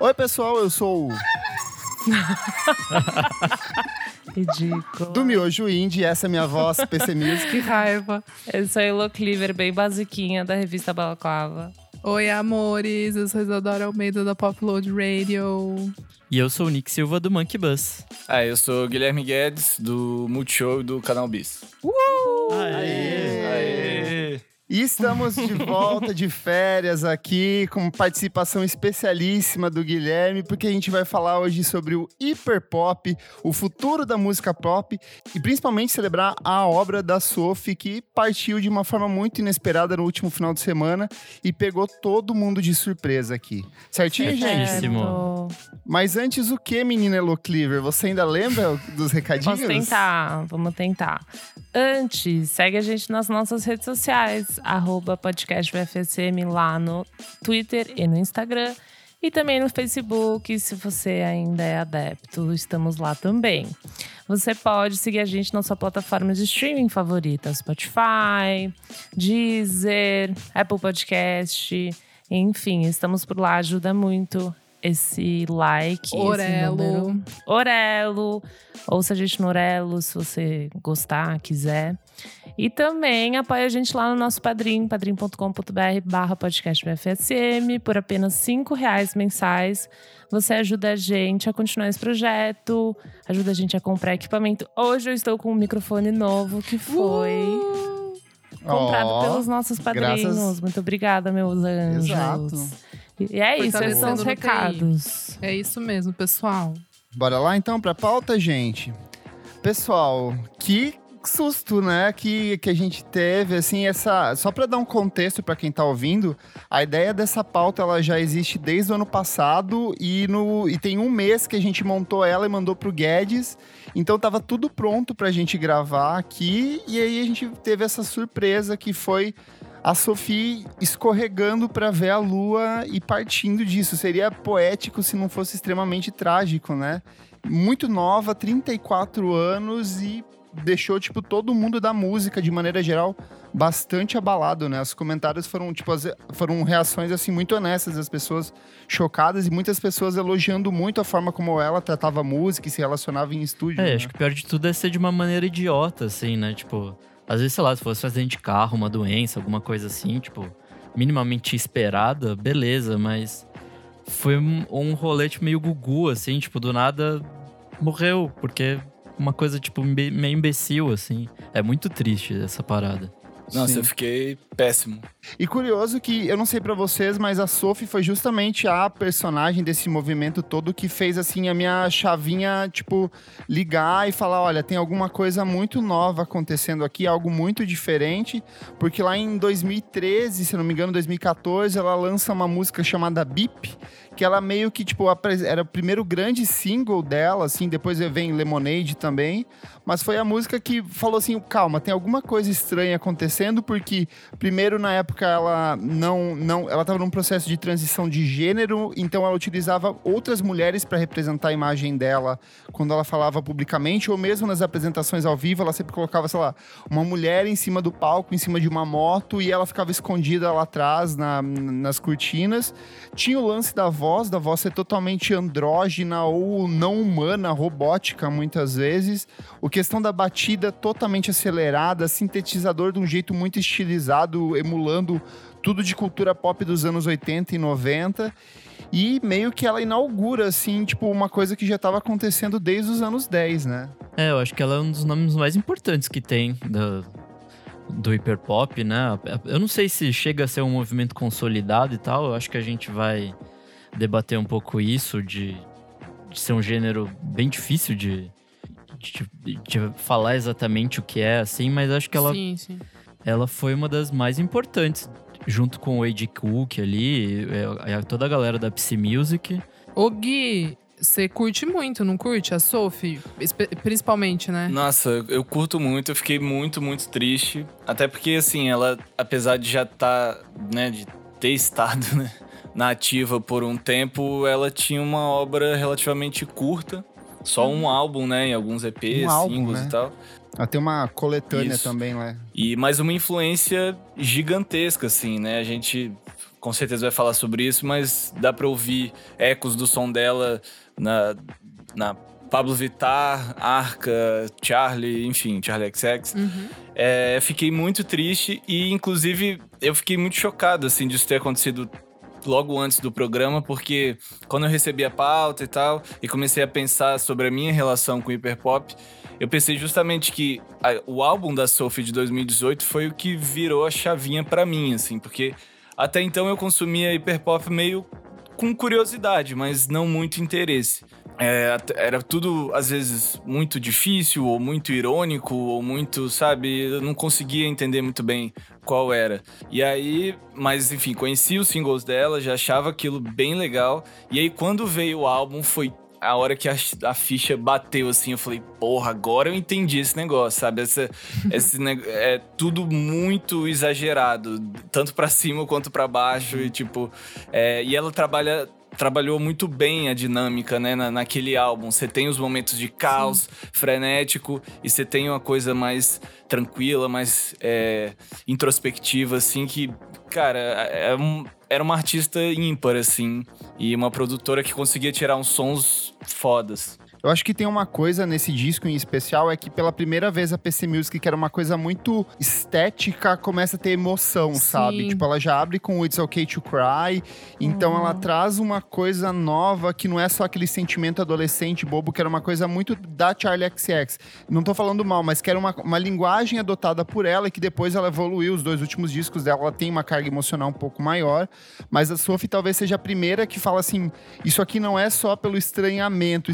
Oi, pessoal, eu sou o Ridículo. do Miojo Indie, essa é minha voz, PC Music. Que raiva. Eu sou a Elo Cleaver, bem basiquinha, da revista Balaclava. Oi, amores, eu sou Isadora Almeida da Popload Radio. E eu sou o Nick Silva do Monkey Bus. Ah, eu sou o Guilherme Guedes, do Multishow e do Canal Bis. Aê! Aê! E estamos de volta de férias aqui, com participação especialíssima do Guilherme, porque a gente vai falar hoje sobre o hiperpop, o futuro da música pop e principalmente celebrar a obra da Sophie, que partiu de uma forma muito inesperada no último final de semana e pegou todo mundo de surpresa aqui. Certinho, gente? Certíssimo. Mas antes, o que, menina Elo Cleaver? Você ainda lembra dos recadinhos? Vamos tentar, vamos tentar. Antes, segue a gente nas nossas redes sociais, arroba podcast VFSM lá no Twitter e no Instagram. E também no Facebook, se você ainda é adepto, estamos lá também. Você pode seguir a gente na sua plataforma de streaming favorita, Spotify, Deezer, Apple Podcast, enfim, estamos por lá, ajuda muito esse like, esse Orelo. número. Orelo. Ouça a gente no Orelo, se você gostar, quiser. E também apoia a gente lá no nosso padrim, padrim.com.br barra podcast BFSM, por apenas cinco reais mensais. Você ajuda a gente a continuar esse projeto, ajuda a gente a comprar equipamento. Hoje eu estou com um microfone novo que foi comprado Ó, pelos nossos padrinhos. graças- Muito obrigada, meus anjos. Exato. E é isso, esses são os recados. É isso mesmo, pessoal. Bora lá então pra pauta, gente. Pessoal, que susto, né, que, que a gente teve, assim, essa... Só pra dar um contexto pra quem tá ouvindo, a ideia dessa pauta, ela já existe desde o ano passado e, no, e tem um mês que a gente montou ela e mandou pro Guedes, então tava tudo pronto pra gente gravar aqui e aí a gente teve essa surpresa que foi a Sophie escorregando pra ver a lua e partindo disso. Seria poético se não fosse extremamente trágico, né? Muito nova, 34 anos e deixou, tipo, todo mundo da música, de maneira geral, bastante abalado, né? Os comentários foram, tipo, as- foram reações, assim, muito honestas das pessoas chocadas e muitas pessoas elogiando muito a forma como ela tratava a música e se relacionava em estúdio. É, né? acho que o pior de tudo é ser de uma maneira idiota, assim, né? Tipo, às vezes, sei lá, se fosse um acidente de carro, uma doença, alguma coisa assim, tipo, minimamente esperada, beleza, mas foi um, um rolê, tipo, meio gugu, assim, tipo, do nada morreu, porque uma coisa, tipo, meio imbecil, assim. É muito triste essa parada. Nossa, Sim. eu fiquei péssimo. E curioso que, eu não sei pra vocês, mas a Sophie foi justamente a personagem desse movimento todo que fez, assim, a minha chavinha, tipo, ligar e falar, olha, tem alguma coisa muito nova acontecendo aqui, algo muito diferente, porque lá em 2013, se não me engano, 2014, ela lança uma música chamada Beep, que ela meio que, tipo, era o primeiro grande single dela, assim, depois vem Lemonade também, mas foi a música que falou assim, calma, tem alguma coisa estranha acontecendo, porque primeiro na época ela não não, ela estava num processo de transição de gênero, então ela utilizava outras mulheres para representar a imagem dela quando ela falava publicamente ou mesmo nas apresentações ao vivo, ela sempre colocava, sei lá, uma mulher em cima do palco, em cima de uma moto e ela ficava escondida lá atrás na- nas cortinas. Tinha o lance da voz, da voz ser totalmente andrógena ou não humana, robótica muitas vezes. O questão da batida totalmente acelerada, sintetizador de um jeito muito estilizado, emulando tudo de cultura pop dos anos 80 e 90. E meio que ela inaugura, assim, tipo, uma coisa que já estava acontecendo desde os anos 10, né? É, eu acho que ela é um dos nomes mais importantes que tem da, do hiperpop, né? Eu não sei se chega a ser um movimento consolidado e tal, eu acho que a gente vai debater um pouco isso, de, de ser um gênero bem difícil de, de, de falar exatamente o que é, assim, mas acho que ela, Sim, sim. ela foi uma das mais importantes, junto com o A.J. Cook ali, é, é, toda a galera da Psy Music. Ô, Gui, você curte muito, não curte? A Sophie, principalmente, né? Nossa, eu- eu curto muito, eu fiquei muito, muito triste. Até porque, assim, ela, apesar de já estar, né, de ter estado, né, na ativa por um tempo, ela tinha uma obra relativamente curta. só um álbum, né? Em alguns EPs, Um álbum, singles né? e tal. Ela tem uma coletânea Isso. também, né? E mais uma influência gigantesca, assim, né? A gente com certeza vai falar sobre isso, mas dá pra ouvir ecos do som dela na, na Pablo Vittar, Arca, Charlie, enfim, Charlie XX. É, fiquei muito triste e, inclusive, eu fiquei muito chocado, assim, disso ter acontecido logo antes do programa, porque quando eu recebi a pauta e tal, e comecei a pensar sobre a minha relação com o hiperpop, eu pensei justamente que a- o álbum da Sophie de 2018 foi o que virou a chavinha pra mim, assim, porque até então eu consumia hiperpop meio com curiosidade, mas não muito interesse. É, era tudo, às vezes, muito difícil, ou muito irônico, ou muito, sabe? Eu não conseguia entender muito bem qual era. E aí, mas enfim, conheci os singles dela, já achava aquilo bem legal. E aí, quando veio o álbum, foi a hora que a, a ficha bateu, assim, eu falei, porra, agora eu entendi esse negócio, sabe? Essa, esse é tudo muito exagerado, tanto pra cima quanto pra baixo, e tipo, é, e ela trabalha. Trabalhou muito bem a dinâmica, né, na, naquele álbum. Você tem os momentos de caos frenético e você tem uma coisa mais tranquila, mais é, introspectiva, assim, que, cara, é um- era uma artista ímpar, assim, e uma produtora que conseguia tirar uns sons fodas. Eu acho que tem uma coisa nesse disco em especial, é que pela primeira vez a PC Music, que era uma coisa muito estética, começa a ter emoção, Sim. sabe? Tipo, ela já abre com o It's Okay to Cry, então ela traz uma coisa nova que não é só aquele sentimento adolescente bobo, que era uma coisa muito da Charlie XX. Não tô falando mal, mas que era uma, uma linguagem adotada por ela e que depois ela evoluiu. Os dois últimos discos dela, ela tem uma carga emocional um pouco maior, mas a Sophie talvez seja a primeira que fala assim: isso aqui não é só pelo estranhamento. O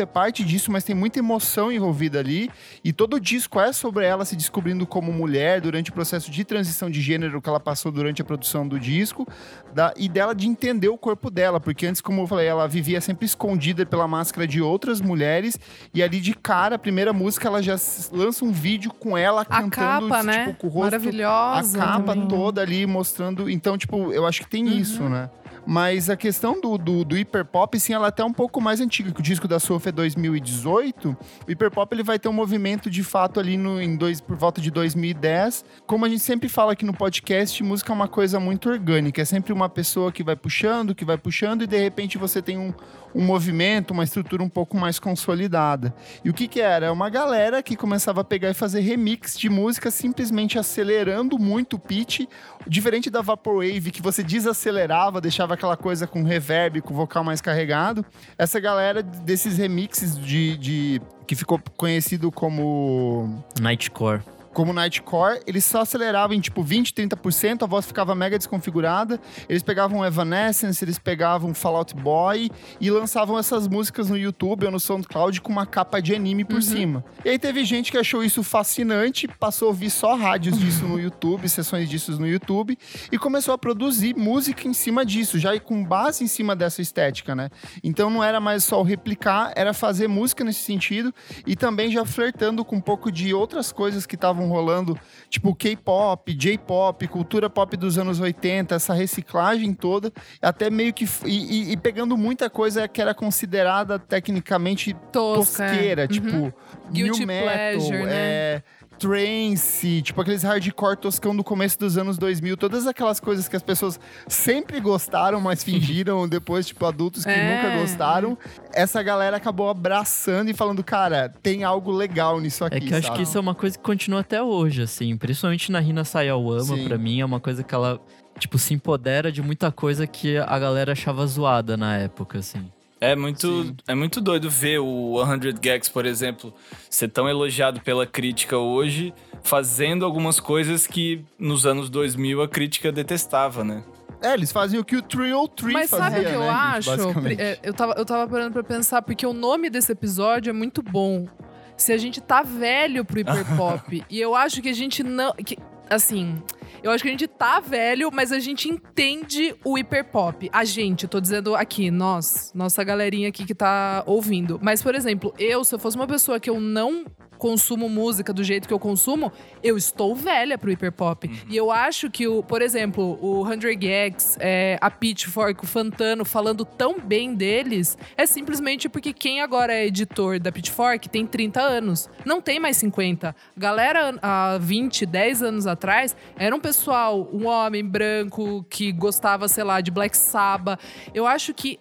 é parte disso, mas tem muita emoção envolvida ali. E todo o disco é sobre ela se descobrindo como mulher durante o processo de transição de gênero que ela passou durante a produção do disco. da- e dela de entender o corpo dela. Porque antes, como eu falei, ela vivia sempre escondida pela máscara de outras mulheres. E ali de cara, a primeira música, ela já lança um vídeo com ela A cantando, capa, tipo, né? com o rosto a Maravilhosa. capa também. toda ali mostrando. Então, tipo, eu acho que tem isso, né? Mas a questão do, do, do hiperpop, sim, ela é até um pouco mais antiga, que o disco da Sophie é 2018. O hiperpop ele vai ter um movimento de fato ali no, em dois, por volta de 2010. Como a gente sempre fala aqui no podcast, música é uma coisa muito orgânica. É sempre uma pessoa que vai puxando, que vai puxando, e de repente você tem um, um movimento, uma estrutura um pouco mais consolidada. E o que que era? É uma galera que começava a pegar e fazer remix de música simplesmente acelerando muito o pitch, diferente da Vaporwave, que você desacelerava, deixava aquela coisa com reverb, com vocal mais carregado. Essa galera desses remixes de, de que ficou conhecido como Nightcore. Como Nightcore, eles só aceleravam em tipo 20, 30%, a voz ficava mega desconfigurada. Eles pegavam Evanescence, eles pegavam Fallout Boy e lançavam essas músicas no YouTube ou no SoundCloud com uma capa de anime por cima. E aí teve gente que achou isso fascinante, passou a ouvir só rádios disso no YouTube, sessões disso no YouTube e começou a produzir música em cima disso, já com base em cima dessa estética, né? Então não era mais só o replicar, era fazer música nesse sentido e também já flertando com um pouco de outras coisas que estavam rolando, tipo K-pop, J-pop, cultura pop dos anos 80, essa reciclagem toda, até meio que. E, e- e pegando muita coisa que era considerada tecnicamente Tosca, tosqueira, Uhum. tipo. Guilty new metal, pleasure, né? é, trance, tipo aqueles hardcore toscão do começo dos anos 2000, todas aquelas coisas que as pessoas sempre gostaram, mas fingiram depois, tipo, adultos que É. nunca gostaram. Essa galera acabou abraçando e falando, cara, tem algo legal nisso aqui. É que eu acho sabe? que isso é uma coisa que continua até hoje, assim. Principalmente na Rina Sayawama, pra mim, é uma coisa que ela, tipo, se empodera de muita coisa que a galera achava zoada na época, assim. É muito, Sim. é muito doido ver o 100 Gags, por exemplo, ser tão elogiado pela crítica hoje, fazendo algumas coisas que nos anos 2000 a crítica detestava, né? É, eles faziam o que o Trio 3 Mas fazia, sabe o que eu né, gente, acho? basicamente. É, eu, tava, eu tava parando pra pensar, porque o nome desse episódio é muito bom. Se a gente tá velho pro hiperpop. e eu acho que a gente não. Que, assim. Eu acho que a gente tá velho, mas a gente entende o hiperpop. A gente, tô dizendo aqui, nós, nossa galerinha aqui que tá ouvindo. Mas, por exemplo, eu, se eu fosse uma pessoa que eu não consumo música do jeito que eu consumo, eu estou velha pro hiperpop. E eu acho que, o, por exemplo, o 100 Gags, é, a Pitchfork, o Fantano falando tão bem deles, é simplesmente porque quem agora é editor da Pitchfork tem 30 anos. Não tem mais 50. Galera, há 20, 10 anos atrás, era um pessoal, um homem branco que gostava, sei lá, de Black Sabbath. Eu acho que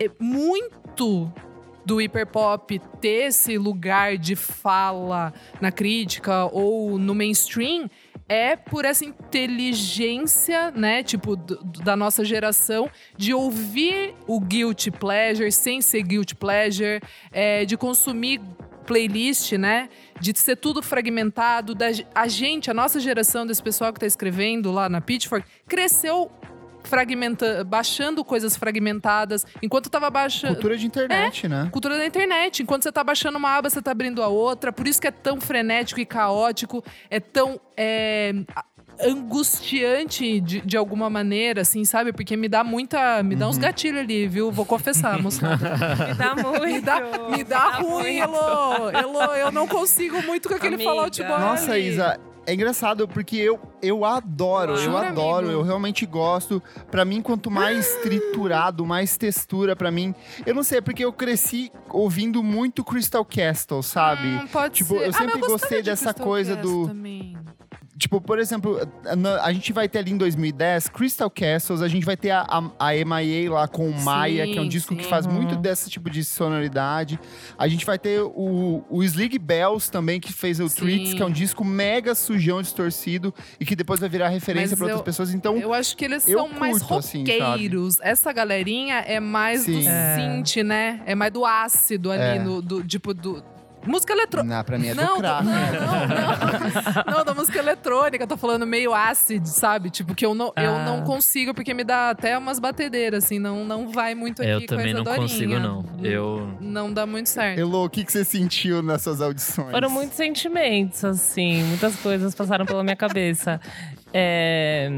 é muito do hiperpop ter esse lugar de fala na crítica ou no mainstream é por essa inteligência, né, tipo, da nossa geração, de ouvir o guilty pleasure sem ser guilty pleasure, é, de consumir playlist, né, de ser tudo fragmentado. Da, a gente, a nossa geração desse pessoal que tá escrevendo lá na Pitchfork, cresceu fragmenta, baixando coisas fragmentadas, enquanto tava baixando Cultura de internet, né? cultura da internet. Enquanto você tá baixando uma aba, você tá abrindo a outra. Por isso que é tão frenético e caótico, é tão é, angustiante de, de alguma maneira, assim, sabe? Porque me dá muita. Me dá uns gatilhos ali, viu? Vou confessar, moçada. Me dá muito. Me dá, me dá ruim, Elô. Elô, eu não consigo muito com aquele Amiga. Fallout Boy. Nossa. Isa, é engraçado porque eu, eu adoro, eu Jura, adoro, amigo? eu realmente gosto. Pra mim, quanto mais triturado, mais textura pra mim. Eu não sei, é porque eu cresci ouvindo muito Crystal Castle, sabe? Hum, pode Tipo, ser. eu Ah, sempre gostava gostei de dessa coisa Cast do- Também. Tipo, por exemplo, a gente vai ter ali em 2010 Crystal Castles, a gente vai ter a, a, a MIA lá com o Maia, que é um Sim, disco que sim. faz Uhum. muito desse tipo de sonoridade. A gente vai ter o, o Slig Bells também, que fez o Sim. Treats, que é um disco mega sujão, distorcido, e que depois vai virar referência Mas pra outras pessoas. Então, Eu acho que eles são mais assim, roqueiros. Essa galerinha é mais Sim. do É. synth, né? É mais do ácido ali, É. no, do, tipo, do... Música eletrônica. na, pra mim é Não, do crack. não, não, não. Não, da música eletrônica, eu tô falando meio ácido, sabe? Tipo, que eu não, eu Ah. não consigo, porque me dá até umas batedeiras, assim, não, não vai muito aqui É, eu com também essa não dorinha. consigo, não. Eu. Não dá muito certo. Elô, o que, que você sentiu nessas audições? Foram muitos sentimentos, assim, muitas coisas passaram pela minha cabeça. É,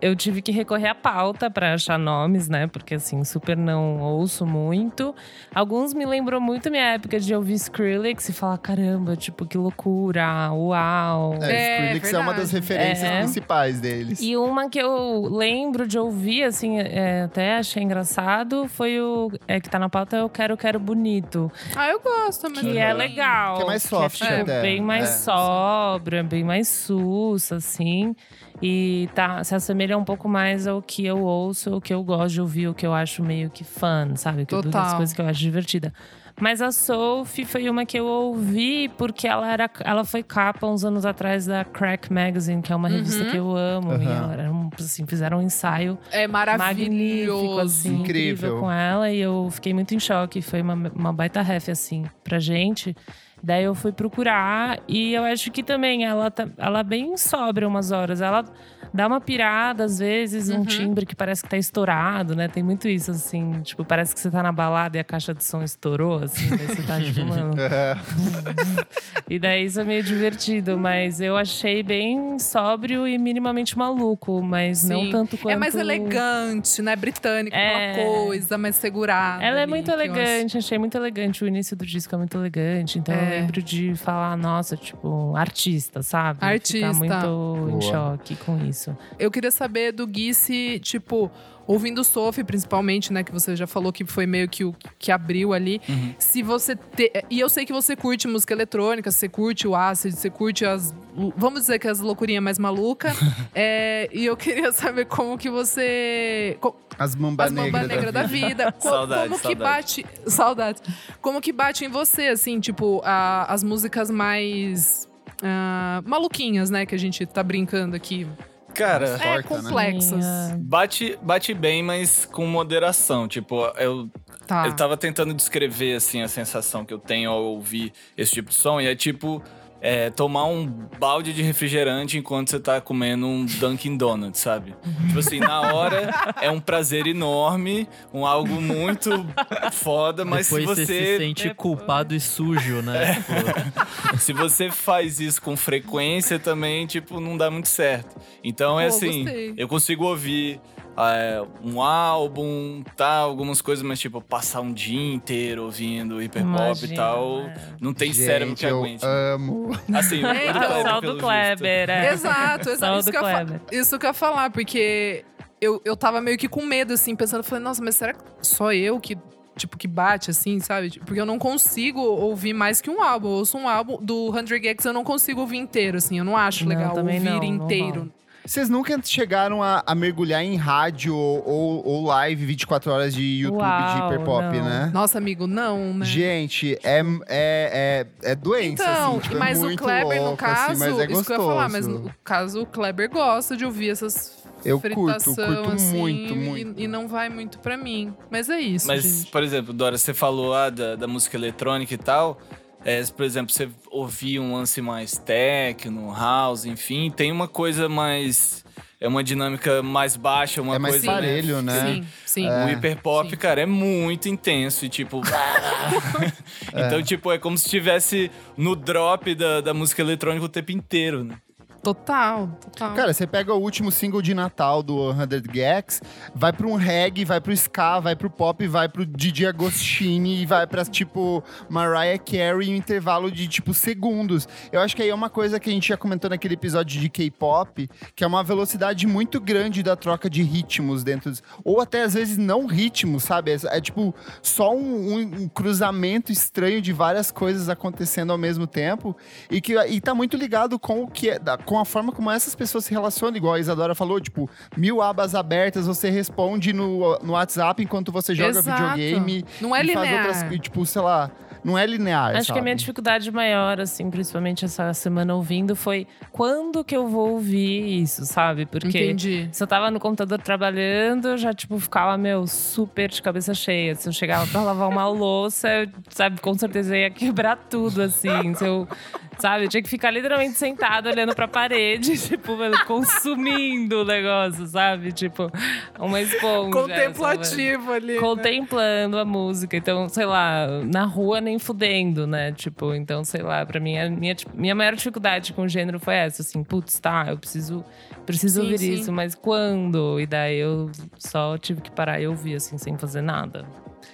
eu tive que recorrer à pauta para achar nomes, né? Porque, assim, super não ouço muito. Alguns me lembrou muito minha época de ouvir Skrillex e falar: caramba, tipo, que loucura, uau. É, É, Skrillex é uma das referências É. principais deles. E uma que eu lembro de ouvir, assim, é, até achei engraçado, foi o é, que tá na pauta, Eu Quero, Quero Bonito. Ah, eu gosto, mas. Que é legal. Que é mais soft é, tipo, até. bem mais É. sóbrio, é bem mais sus, assim. E tá, se assemelha um pouco mais ao que eu ouço, o que eu gosto de ouvir, o que eu acho meio que fã, sabe? Que eu- Total. Das coisas que eu acho divertida. Mas a Sophie foi uma que eu ouvi porque ela era ela foi capa uns anos atrás da Crack Magazine, que é uma revista Uhum. que eu amo. E Aham. ela era um, assim, fizeram um ensaio É magnífico, maravilhoso. assim, Incrível. incrível com ela. E eu fiquei muito em choque. Foi uma, uma baita ref, assim, pra gente. Daí eu fui procurar e eu acho que também ela, tá, ela é bem sóbria umas horas. Ela dá uma pirada, às vezes, um Uhum. timbre que parece que tá estourado, né? Tem muito isso, assim. Tipo, parece que você tá na balada e a caixa de som estourou, assim. daí você tá, tipo, mano, É. e daí isso é meio divertido, mas eu achei bem sóbrio e minimamente maluco, mas não Sim. tanto quanto. É mais elegante, né? Britânica, É. aquela coisa mais segurada. Ela é ali, muito elegante, achei muito elegante. O início do disco é muito elegante. Então eu É. lembro de falar, nossa, tipo, artista, sabe? Artista. Ficar muito Boa. em choque com isso. Eu queria saber do Gui se, tipo, ouvindo o Sophie, principalmente, né? Que você já falou que foi meio que o que abriu ali. Uhum. Se você. Te... E eu sei que você curte música eletrônica, você curte o acid, você curte as. Vamos dizer que as loucurinhas mais malucas. é, e eu queria saber como que você. co- As mamba As mamba negra negra da vida. Co- Saudade, como que saudade. bate. Saudade. Como que bate em você, assim, tipo, a- as músicas mais. ah, maluquinhas, né? Que a gente tá brincando aqui. Cara, É, Torta, né? complexas. Bate, bate bem, mas com moderação. Tipo, eu, Tá. eu tava tentando descrever, assim, a sensação que eu tenho ao ouvir esse tipo de som. E é tipo, é, tomar um balde de refrigerante enquanto você tá comendo um Dunkin' Donuts, sabe? Tipo assim, na hora é um prazer enorme, um algo muito foda, mas Depois se você... se sente culpado e sujo, né? Tipo, Se você faz isso com frequência também, tipo, não dá muito certo. Então é Pô, assim, gostei. eu consigo ouvir é, um álbum, tal, algumas coisas, mas tipo, passar um dia inteiro ouvindo hip hop Imagina, e tal, é. não tem Gente, cérebro que eu aguente. amo. Assim, o É, do então. Do. Kleber, é. Exato, exato. o Isso do que, eu Kleber. isso que eu ia falar, porque eu, eu tava meio que com medo, assim, pensando, falei, nossa, mas será que só eu que, tipo, que bate, assim, sabe? Porque eu não consigo ouvir mais que um álbum. Eu ouço um álbum do 100 Gex, eu não consigo ouvir inteiro, assim. Eu não acho Não, legal também ouvir não, não inteiro. Vocês nunca chegaram a, a mergulhar em rádio ou, ou live 24 horas de YouTube de Uau, hiperpop, não. né? Nossa, amigo, não, né? Gente, é, é, é, é doença, Então, assim. Tipo, é mas o muito Kleber, no louco, caso, assim, mas é isso que eu ia falar, mas no caso, o Kleber gosta de ouvir essas Eu curto, fritação, curto assim, muito, e- muito. E, não vai muito pra mim. Mas é isso, Mas, gente. por exemplo, Dora, você falou ah, da, da música eletrônica e tal. É, por exemplo, você ouvir um lance mais techno, house, enfim, tem uma coisa mais. É uma dinâmica mais baixa, uma É mais coisa. parelho, né? Sim, sim. O hiperpop, Sim. cara, é muito intenso e tipo. então, tipo, é como se estivesse no drop da, da música eletrônica o tempo inteiro, né? Total, total. Cara, você pega o último single de Natal do 100 Gex, vai pra um reggae, vai pro ska, vai pro pop, vai pro Didi Agostini e vai pra, tipo, Mariah Carey em um intervalo de, tipo, segundos. Eu acho que aí é uma coisa que a gente já comentou naquele episódio de K-pop, que é uma velocidade muito grande da troca de ritmos dentro dos... Ou até, às vezes, não ritmos, sabe? É, é, tipo, só um, um- um cruzamento estranho de várias coisas acontecendo ao mesmo tempo e que e tá muito ligado com o que é, da- com a forma como essas pessoas se relacionam, igual a Isadora falou, tipo, mil abas abertas, você responde no, no WhatsApp enquanto você joga Exato. videogame. Não é faz linear. outras, e, tipo, sei lá, não é linear, Acho que a sabe? minha dificuldade maior, assim, principalmente essa semana ouvindo, foi quando que eu vou ouvir isso, sabe? Porque Entendi. se eu tava no computador trabalhando, eu já, tipo, ficava, meu, super de cabeça cheia. Se eu chegava pra lavar uma louça, eu, sabe, com certeza ia quebrar tudo, assim. Se eu, sabe, eu tinha que ficar literalmente sentado olhando pra parede, tipo, consumindo o negócio, sabe? Tipo, uma esponja. sabe? Contemplativo ali. né? contemplando a música. Então, sei lá, na rua nem fudendo, né? Tipo, então, sei lá, pra mim, a minha, tipo, minha maior dificuldade com o gênero foi essa, assim, putz, tá, eu preciso, preciso Sim, ouvir sim. isso, mas quando? E daí eu só tive que parar e ouvir, assim, sem fazer nada.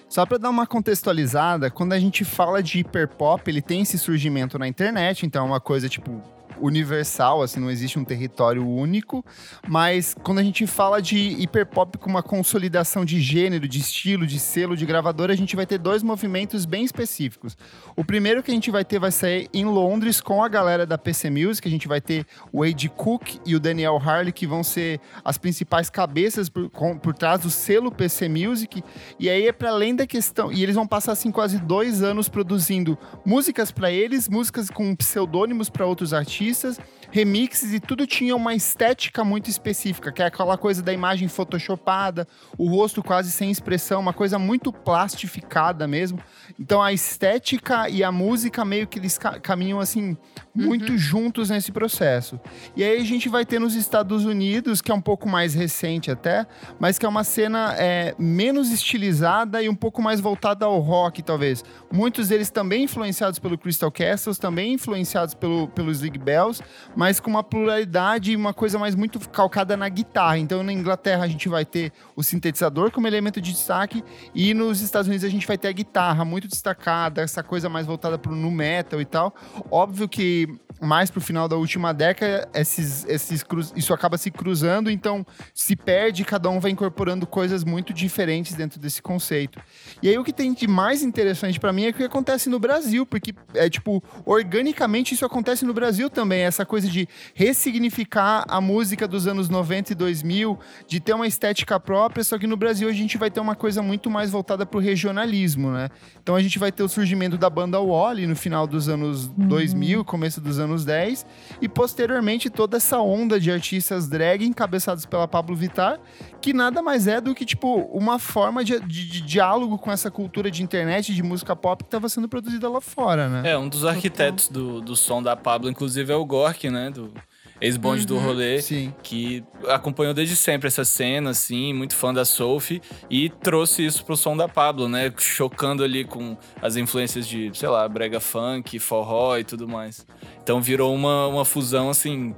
Só pra dar uma contextualizada, quando a gente fala de hiperpop, ele tem esse surgimento na internet, então é uma coisa tipo universal, assim, não existe um território único, mas quando a gente fala de hiperpop com uma consolidação de gênero, de estilo, de selo, de gravadora, a gente vai ter dois movimentos bem específicos. O primeiro que a gente vai ter vai sair em Londres com a galera da PC Music, a gente vai ter o Ed Cook e o Daniel Harley, que vão ser as principais cabeças por, com- por trás do selo PC Music, e aí é para além da questão, e eles vão passar assim quase dois anos produzindo músicas para eles, músicas com pseudônimos para outros artistas, artistas remixes e tudo tinha uma estética muito específica, que é aquela coisa da imagem photoshopada, o rosto quase sem expressão, uma coisa muito plastificada mesmo. Então a estética e a música meio que eles ca- caminham assim muito juntos nesse processo. E aí a gente vai ter nos Estados Unidos, que é um pouco mais recente até, mas que é uma cena é, menos estilizada e um pouco mais voltada ao rock, talvez. Muitos deles também influenciados pelo Crystal Castles, também influenciados pelo, pelos League Bells, mas com uma pluralidade e uma coisa mais muito calcada na guitarra. Então na Inglaterra a gente vai ter o sintetizador como elemento de destaque e nos Estados Unidos a gente vai ter a guitarra muito destacada, essa coisa mais voltada pro nu metal e tal. Óbvio que mais pro final da última década, esses, esses cruz- isso acaba se cruzando, então se perde, cada um vai incorporando coisas muito diferentes dentro desse conceito. E aí o que tem de mais interessante pra mim é o que acontece no Brasil, porque é tipo, organicamente isso acontece no Brasil também, essa coisa de ressignificar a música dos anos 90 e 2000, de ter uma estética própria, só que no Brasil a gente vai ter uma coisa muito mais voltada pro regionalismo, né? Então a gente vai ter o surgimento da banda Wally no final dos anos 2000, começo dos anos 10, e posteriormente toda essa onda de artistas drag encabeçados pela Pablo Vittar, que nada mais é do que tipo uma forma de, de- de diálogo com essa cultura de internet, de música pop que estava sendo produzida lá fora, né? É, um dos arquitetos do, do som da Pablo, inclusive, é o Gork, né? Do ex-bonde do rolê. Sim. Que acompanhou desde sempre essa cena, assim, muito fã da Sophie, e trouxe isso pro som da Pablo, né? Chocando ali com as influências de, sei lá, brega funk, forró e tudo mais. Então virou uma, uma fusão, assim,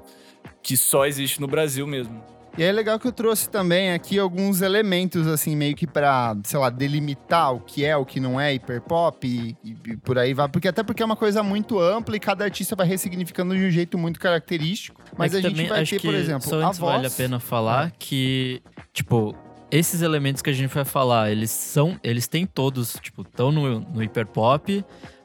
que só existe no Brasil mesmo. E é legal que eu trouxe também aqui alguns elementos, assim, meio que pra, sei lá, delimitar o que é, o que não é hiperpop e, e, e por aí vai. Porque até porque é uma coisa muito ampla e cada artista vai ressignificando de um jeito muito característico. Mas É a gente vai ter, por exemplo, só a antes vale a voz. pena falar que, tipo, esses elementos que a gente vai falar, eles são, eles têm todos, tipo, estão no, no hiperpop,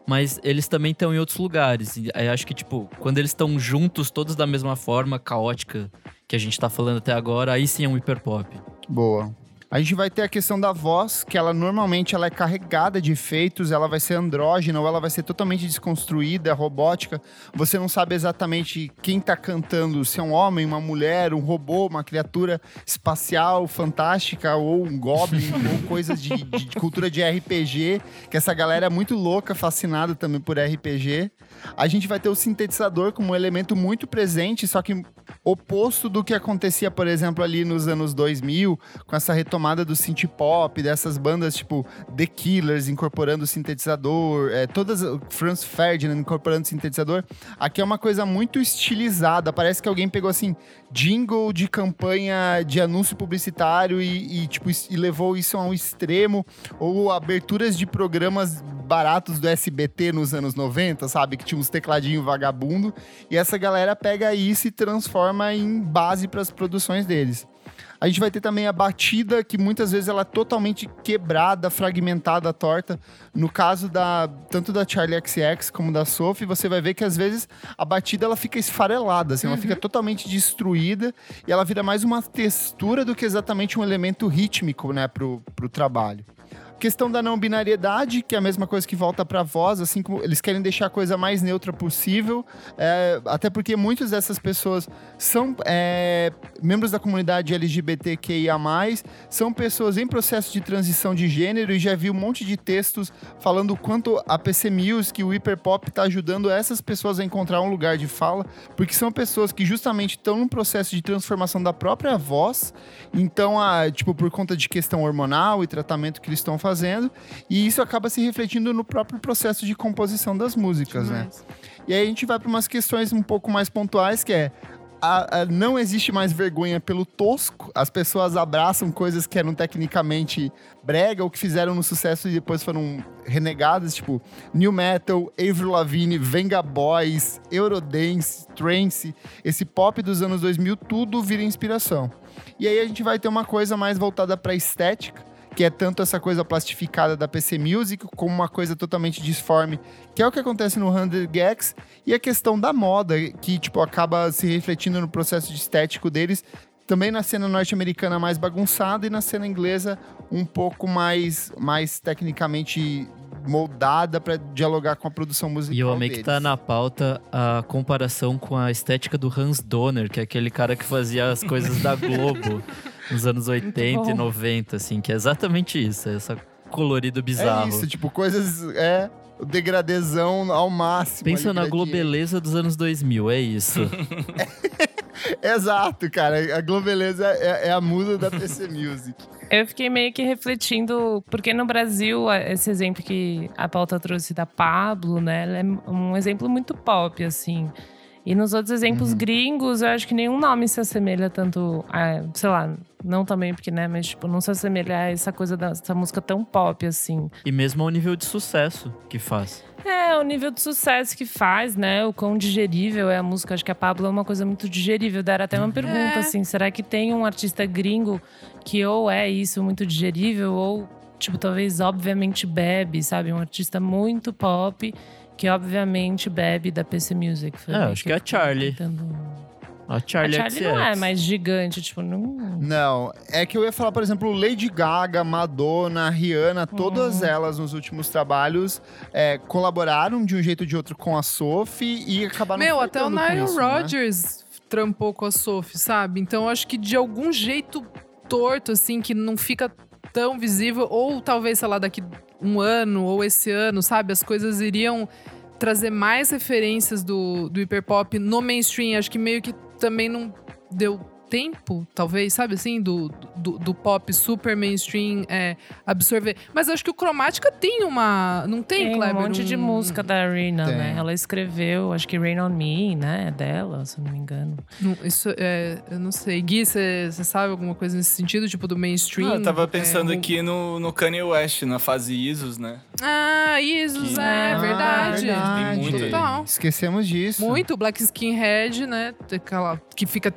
mas eles também estão em outros lugares. E acho que, tipo, quando eles estão juntos, todos da mesma forma, caótica, que a gente tá falando até agora, aí sim é um hiperpop. Boa. A gente vai ter a questão da voz, que ela normalmente ela é carregada de efeitos, ela vai ser andrógena ou ela vai ser totalmente desconstruída, robótica. Você não sabe exatamente quem tá cantando, se é um homem, uma mulher, um robô, uma criatura espacial, fantástica, ou um goblin, ou coisas de, de- de cultura de RPG, que essa galera é muito louca, fascinada também por RPG. A gente vai ter o sintetizador como um elemento muito presente, só que oposto do que acontecia, por exemplo, ali nos anos 2000, com essa retomada do synth pop, dessas bandas tipo The Killers incorporando sintetizador, é, todas Franz Ferdinand incorporando sintetizador. Aqui é uma coisa muito estilizada, parece que alguém pegou assim jingle de campanha de anúncio publicitário e, e, tipo e levou isso a um extremo ou aberturas de programas baratos do SBT nos anos 90, sabe, que tinha uns tecladinhos vagabundo, e essa galera pega isso e transforma em base para as produções deles. A gente vai ter também a batida, que muitas vezes ela é totalmente quebrada, fragmentada, torta. No caso da tanto da Charlie XX como da Sophie, você vai ver que às vezes a batida ela fica esfarelada, assim, ela fica totalmente destruída e ela vira mais uma textura do que exatamente um elemento rítmico, né, pro, pro trabalho. Questão da não binariedade, que é a mesma coisa que volta pra voz, assim como eles querem deixar a coisa mais neutra possível, é, até porque muitas dessas pessoas são é, membros da comunidade LGBTQIA+, são pessoas em processo de transição de gênero e já vi um monte de textos falando o quanto a PC Music, o hiperpop está ajudando essas pessoas a encontrar um lugar de fala, porque são pessoas que justamente estão num processo de transformação da própria voz, então, a, tipo, por conta de questão hormonal e tratamento que eles estão fazendo, e isso acaba se refletindo no próprio processo de composição das músicas, né? Demais. E aí a gente vai para umas questões um pouco mais pontuais, que é a- a- não existe mais vergonha pelo tosco. As pessoas abraçam coisas que eram tecnicamente brega ou que fizeram no sucesso e depois foram renegadas, tipo New Metal, Avril Lavigne, Venga Boys, Eurodance, Trance, esse pop dos anos 2000, tudo vira inspiração. E aí a gente vai ter uma coisa mais voltada para estética, que é tanto essa coisa plastificada da PC Music, como uma coisa totalmente disforme, que é o que acontece no 100 Gags, e a questão da moda, que tipo acaba se refletindo no processo de estético deles, também na cena norte-americana mais bagunçada e na cena inglesa um pouco mais, mais tecnicamente moldada para dialogar com a produção musical E eu amei que deles. tá na pauta a comparação com a estética do Hans Donner, que é aquele cara que fazia as coisas da Globo nos anos 80 e bom. 90, assim, que é exatamente isso, é essa colorido bizarro. É isso, tipo, coisas... É, degradezão ao máximo. Pensa na globeleza dos anos 2000, é isso. Exato, cara. A Globeleza é, é a musa da PC Music. Eu fiquei meio que refletindo, porque no Brasil, a- esse exemplo que a pauta trouxe da Pablo, né? Ela é um exemplo muito pop, assim. E nos outros exemplos gringos, eu acho que nenhum nome se assemelha tanto a, sei lá, não também porque, né, mas tipo, não se assemelha a essa coisa dessa música tão pop, assim. e mesmo ao nível de sucesso que faz. É, o nível de sucesso que faz, né? O quão digerível é a música. Acho que a Pablo é uma coisa muito digerível. Dar até uma pergunta, assim: será que tem um artista gringo que ou é isso, muito digerível, ou, tipo, talvez obviamente bebe, sabe? Um artista muito pop que obviamente bebe da PC Music. Foi É, acho que é a Charlie. tentando- A Charlie, a Charlie não é mais gigante, tipo, não. Não, é que eu ia falar, por exemplo, Lady Gaga, Madonna, Rihanna, todas elas nos últimos trabalhos é, colaboraram de um jeito ou de outro com a Sophie e acabaram Meu, até o Nile isso, né? Rodgers trampou com a Sophie, sabe? Então eu acho que de algum jeito torto, assim, que não fica tão visível, ou talvez, sei lá, daqui um ano ou esse ano, sabe? As coisas iriam trazer mais referências do, do hiperpop no mainstream. Acho que meio que também não deu tempo, talvez, sabe assim, do, do, do pop super mainstream é, absorver. Mas acho que o Cromática tem uma. Não tem, Tem Kleber? um monte de música da Rina, Tem. né? Ela escreveu, acho que Rain on Me, né? É dela, se eu não me engano. Não, isso é. Eu não sei. Gui, você sabe alguma coisa nesse sentido? Tipo, do mainstream? Ah, eu tava É, pensando o- aqui no, no Kanye West, na fase Isos, né? Ah, Isos, Que- é Ah, verdade. Tem muito. Total. Esquecemos disso. Muito, Black Skinhead, né? Aquela que fica.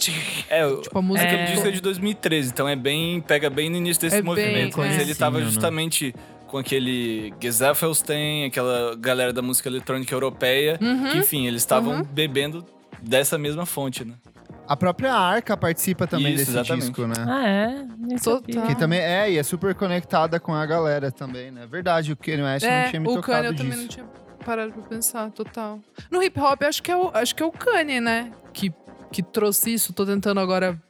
É, o- Tipo, a música. aquele É. disco é de 2013, então é bem. pega bem no início desse É bem, movimento. Mas ele tava né? justamente com aquele Gesaffelstein, aquela galera da música eletrônica europeia, Uhum. que enfim, eles estavam Uhum. bebendo dessa mesma fonte, né? A própria Arca participa também Isso, desse exatamente. disco, né? Ah, é? Total. Que também é, e é super conectada com a galera também, né? Verdade, o Kanye West não tinha me É, o tocado Kanye eu disso. também não tinha parado pra pensar, total. No hip hop, acho que é o, acho que é o Kanye, né? Que, que trouxe isso. Tô tentando agora.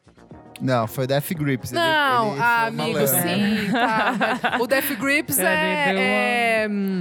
Não, foi Death Grips. ele- Não, ele ah, foi amigo, malandro. sim, tá. Mas O Death Grips Ele deu é, é, hum,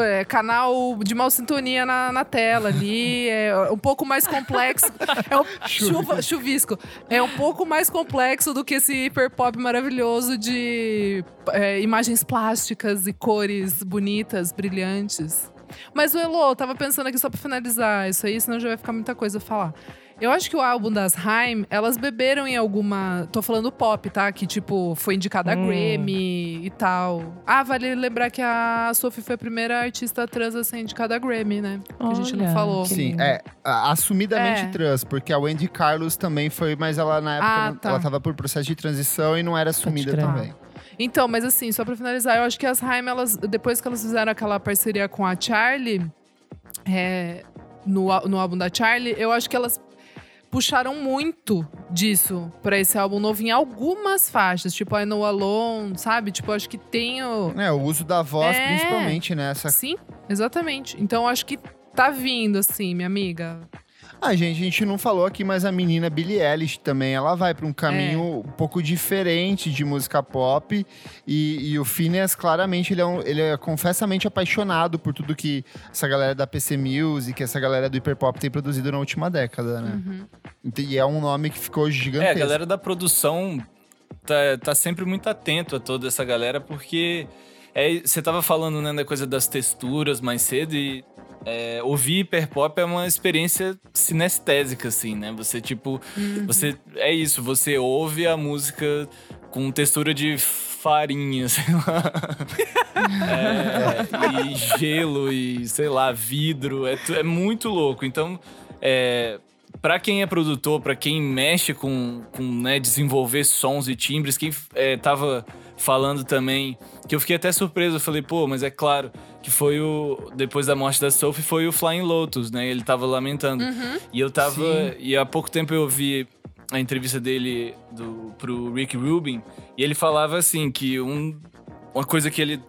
é canal de mal sintonia na, na tela ali. É um pouco mais complexo. É um, chuva, chuvisco. É um pouco mais complexo do que esse hiperpop maravilhoso de é, imagens plásticas e cores bonitas, brilhantes. Mas o Elo, eu tava pensando aqui só pra finalizar isso aí, senão já vai ficar muita coisa a falar. Eu acho que o álbum das Haim, elas beberam em alguma. Tô falando pop, tá? Que, tipo, foi indicada a Hum. Grammy e tal. Ah, vale lembrar que a Sophie foi a primeira artista trans a ser indicada a Grammy, né? Que a gente não falou. Sim, é, a- assumidamente É. trans, porque a Wendy Carlos também foi, mas ela na época Ah, tá. ela tava por processo de transição e não era assumida também. Então, mas assim, só pra finalizar, eu acho que as Haim, elas, depois que elas fizeram aquela parceria com a Charlie, é, no, no álbum da Charlie, eu acho que elas puxaram muito disso pra esse álbum novo em algumas faixas, tipo I Know Alone, sabe? Tipo, acho que tem o. É, o uso da voz, É. principalmente nessa. Sim, exatamente. Então, acho que tá vindo, assim, minha amiga. Ah, gente, a gente não falou aqui, mas a menina Billie Eilish também, ela vai pra um caminho um pouco diferente de música pop. E, e o Phineas, claramente, ele é, um- ele é confessamente apaixonado por tudo que essa galera da PC Music, essa galera do hiperpop tem produzido na última década, né? Uhum. E é um nome que ficou É, gigantesco. a galera da produção tá, tá sempre muito atento a toda essa galera, porque é, você tava falando né, da coisa das texturas mais cedo e é, ouvir hiperpop é uma experiência sinestésica, assim, né? Você, tipo, você. É isso, você ouve a música com textura de farinha, sei lá. É, e gelo e, sei lá, vidro. É, é muito louco. Então, é, para quem é produtor, para quem mexe com, com né, desenvolver sons e timbres, quem é, tava falando também, que eu fiquei até surpreso, eu falei, pô, mas é claro que foi o. Depois da morte da Sophie, foi o Flying Lotus, né? Ele tava lamentando. E eu tava. Sim. E há pouco tempo eu vi a entrevista dele do, pro Rick Rubin, e ele falava assim que um, uma coisa que ele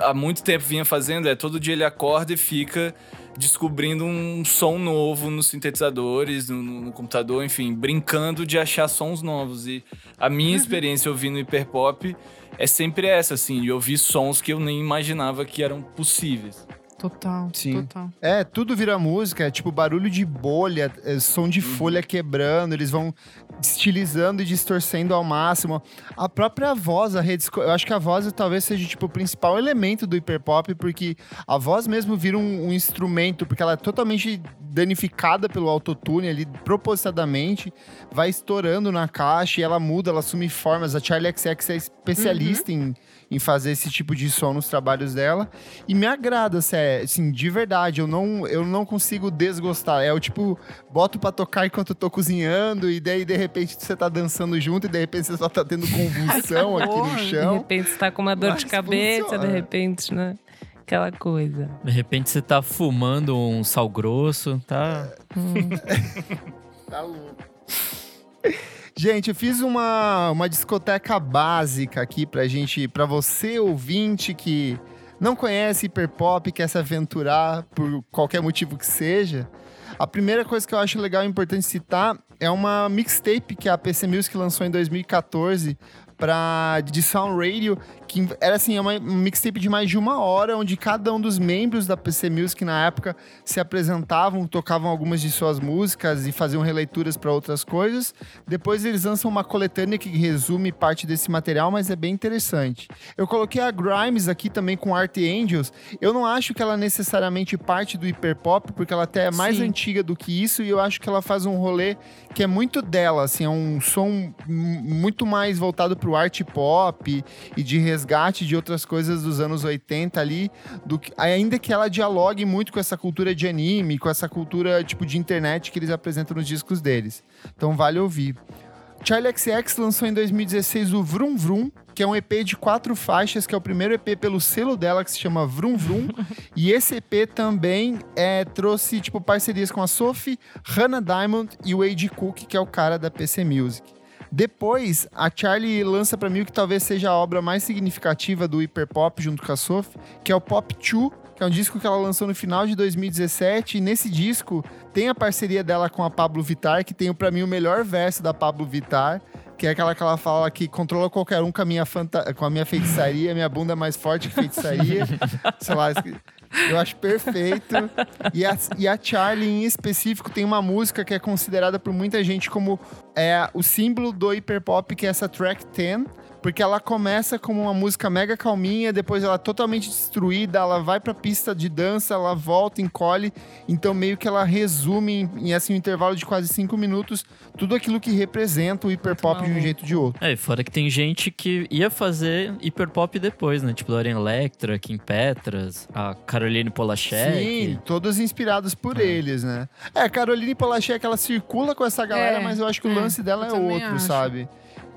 há muito tempo vinha fazendo é todo dia ele acorda e fica descobrindo um som novo nos sintetizadores, no, no computador, enfim, brincando de achar sons novos. E a minha experiência ouvindo hiperpop é sempre essa, assim, de ouvir sons que eu nem imaginava que eram possíveis. Total, Sim. total. É, tudo vira música, é tipo barulho de bolha, é, som de folha quebrando, eles vão estilizando e distorcendo ao máximo. A própria voz, a rede, eu acho que a voz talvez seja tipo o principal elemento do hiperpop, porque a voz mesmo vira um, um instrumento, porque ela é totalmente danificada pelo autotune ali, propositadamente, vai estourando na caixa e ela muda, ela assume formas. A Charlie XX é especialista em, em fazer esse tipo de som nos trabalhos dela. E me agrada, sé- assim, de verdade. Eu não, eu não consigo desgostar. É o tipo, boto pra tocar enquanto eu tô cozinhando, e daí, de repente, você tá dançando junto, e de repente você só tá tendo convulsão aqui no horror. De chão. repente você tá com uma dor de Mas cabeça, funciona. de repente, né? Aquela coisa. De repente você tá fumando um sal grosso, tá? Tá louco. Gente, eu fiz uma, uma discoteca básica aqui pra gente, pra você ouvinte que não conhece hiperpop, quer se aventurar por qualquer motivo que seja. A primeira coisa que eu acho legal e importante citar é uma mixtape que a PC Music lançou em 2014 pra, de Sound Radio, que era assim, é uma um mixtape de mais de uma hora, onde cada um dos membros da PC Music na época se apresentavam, tocavam algumas de suas músicas e faziam releituras para outras coisas. Depois eles lançam uma coletânea que resume parte desse material, mas é bem interessante. Eu coloquei a Grimes aqui também com Art Angels. Eu não acho que ela é necessariamente parte do hiperpop, porque ela até é mais Sim. antiga do que isso e eu acho que ela faz um rolê que é muito dela, assim, é um som muito mais voltado pro art pop e de resgate de outras coisas dos anos 80 ali, do que, ainda que ela dialogue muito com essa cultura de anime, com essa cultura tipo de internet que eles apresentam nos discos deles. Então vale ouvir. Charlie XX lançou em 2016 o Vroom Vroom, que é um EP de quatro faixas, que é o primeiro EP pelo selo dela, que se chama Vroom Vroom. e esse EP também é, trouxe tipo parcerias com a Sophie, Hannah Diamond e o A.G. Cook, que é o cara da PC Music. Depois, a Charlie lança pra mim o que talvez seja a obra mais significativa do hiperpop junto com a Sophie, que é o Pop 2, que é um disco que ela lançou no final de 2017. E nesse disco tem a parceria dela com a Pablo Vittar, que tem pra mim o melhor verso da Pablo Vittar, que é aquela que ela fala que controla qualquer um com a minha, fanta com a minha feitiçaria, minha bunda é mais forte que feitiçaria. Sei lá, eu acho perfeito. E a, e a Charlie, em específico, tem uma música que é considerada por muita gente como é, o símbolo do hiperpop, que é essa track 10. Porque ela começa como uma música mega calminha, depois ela é totalmente destruída, ela vai pra pista de dança, ela volta, encolhe. Então, meio que ela resume em, em, assim, um intervalo de quase cinco minutos tudo aquilo que representa o hiperpop de um jeito ou de outro. É, e fora que tem gente que ia fazer hiperpop depois, né? Tipo, Dorian Electra, Kim Petras, a Caroline Polachek. Sim, todos inspirados por eles, né? É, a Caroline Polachek, ela circula com essa galera, É, mas eu acho que o é, lance dela é outro, acho. sabe?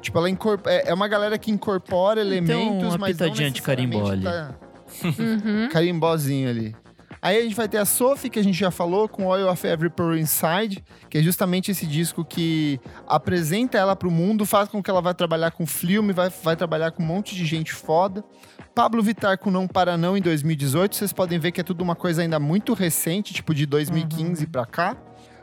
Tipo, ela incorp- é é uma galera que incorpora elementos, uma mas não pitadinha de carimbó necessariamente ali. Tá... Uhum. Carimbózinho ali. Aí a gente vai ter a Sophie, que a gente já falou, com Oil of Every Pearl Inside, que é justamente esse disco que apresenta ela pro mundo, faz com que ela vá trabalhar com filme, vai, vai trabalhar com um monte de gente foda. Pablo Vittar com Não Para Não em 2018, vocês podem ver que é tudo uma coisa ainda muito recente, tipo de 2015 pra cá.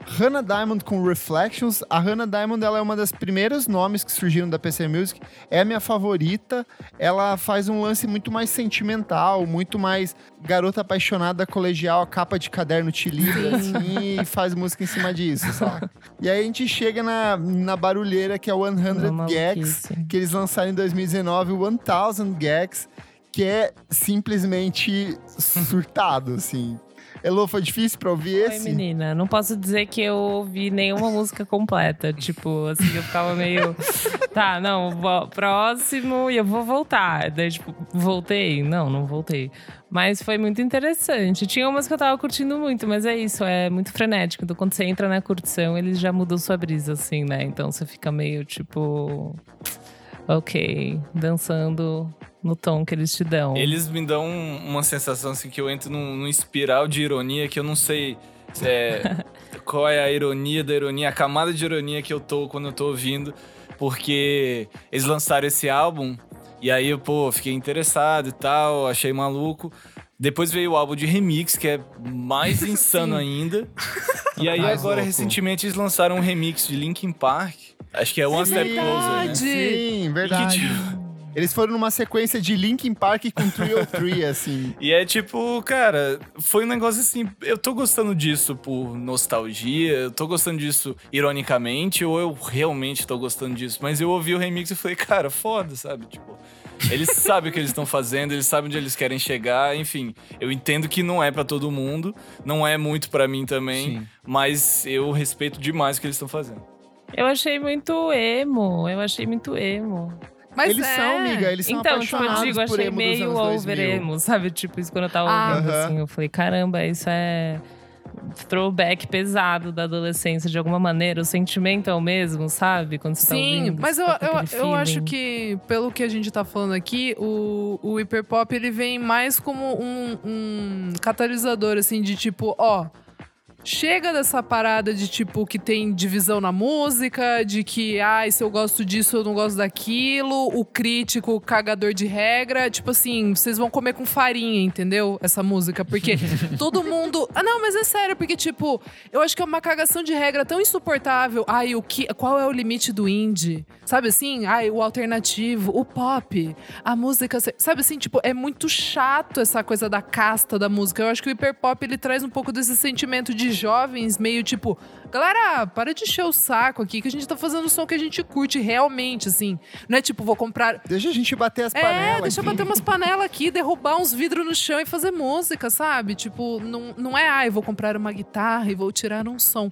Hannah Diamond com Reflections. A Hannah Diamond ela é uma das primeiros nomes que surgiram da PC Music. É a minha favorita. Ela faz um lance muito mais sentimental, muito mais garota apaixonada colegial, a capa de caderno te livra, assim, e faz música em cima disso, sabe? E aí a gente chega na, na barulheira que é o 100 Uma Gags, que eles lançaram em 2019, o 1000 Gags, que é simplesmente surtado, assim. Elô, foi difícil pra ouvir Oi, esse? menina. Não posso dizer que eu ouvi nenhuma música completa. Tipo, assim, eu ficava meio. Tá, não, próximo e eu vou voltar. Daí, tipo, voltei? Não, não voltei. Mas foi muito interessante. Tinha umas que eu tava curtindo muito, mas é isso, é muito frenético. Então, quando você entra na curtição, eles já mudam sua brisa, assim, né? Então você fica meio tipo. Ok, dançando no tom que eles te dão. Eles me dão uma sensação assim que eu entro num, num espiral de ironia que eu não sei se é- qual é a ironia da ironia, a camada de ironia que eu tô quando eu tô ouvindo, porque eles lançaram esse álbum e aí eu, pô, fiquei interessado e tal, achei maluco. Depois veio o álbum de remix, que é mais insano ainda. E aí Mais agora, louco. recentemente, eles lançaram um remix de Linkin Park. Acho que é One Step Closer, né? verdade. Sim, verdade. E que, tipo, Eles foram numa sequência de Linkin Park com Trio 3, assim. E é tipo, cara, foi um negócio assim. Eu tô gostando disso por nostalgia, eu tô gostando disso ironicamente, ou eu realmente tô gostando disso. Mas eu ouvi o remix e falei, cara, foda, sabe? Tipo, eles sabem o que eles estão fazendo, eles sabem onde eles querem chegar, enfim. Eu entendo que não é pra todo mundo, não é muito pra mim também, Sim. mas eu respeito demais o que eles estão fazendo. Eu achei muito emo. Eu achei muito emo. Mas eles é. são, amiga, eles são então, tipo, eu digo, por achei emo meio over 2000. emo, sabe? Tipo, isso quando eu tava Ah. ouvindo, assim, eu falei, caramba, isso é throwback pesado da adolescência, de alguma maneira. O sentimento é o mesmo, sabe? Quando você tá Sim, ouvindo. mas eu, tá eu, eu acho que, pelo que a gente tá falando aqui, o, o hiperpop ele vem mais como um, um catalisador, assim, de tipo, ó. Chega dessa parada de tipo que tem divisão na música, de que, ai, se eu gosto disso, eu não gosto daquilo, o crítico, o cagador de regra. Tipo assim, vocês vão comer com farinha, entendeu? Essa música. Porque todo mundo. Ah, não, mas é sério, porque, tipo, eu acho que é uma cagação de regra tão insuportável. Ai, o que. Qual é o limite do indie? Sabe assim? Ai, o alternativo, o pop, a música. Sabe assim, tipo, é muito chato essa coisa da casta da música. Eu acho que o hiperpop ele traz um pouco desse sentimento de jovens meio tipo, galera, para de encher o saco aqui que a gente tá fazendo o som que a gente curte realmente, assim. Não é tipo, vou comprar. Deixa a gente bater as é, panelas. É, deixa aqui. eu bater umas panelas aqui, derrubar uns vidros no chão e fazer música, sabe? Tipo, não, não é, ah, eu vou comprar uma guitarra e vou tirar um som.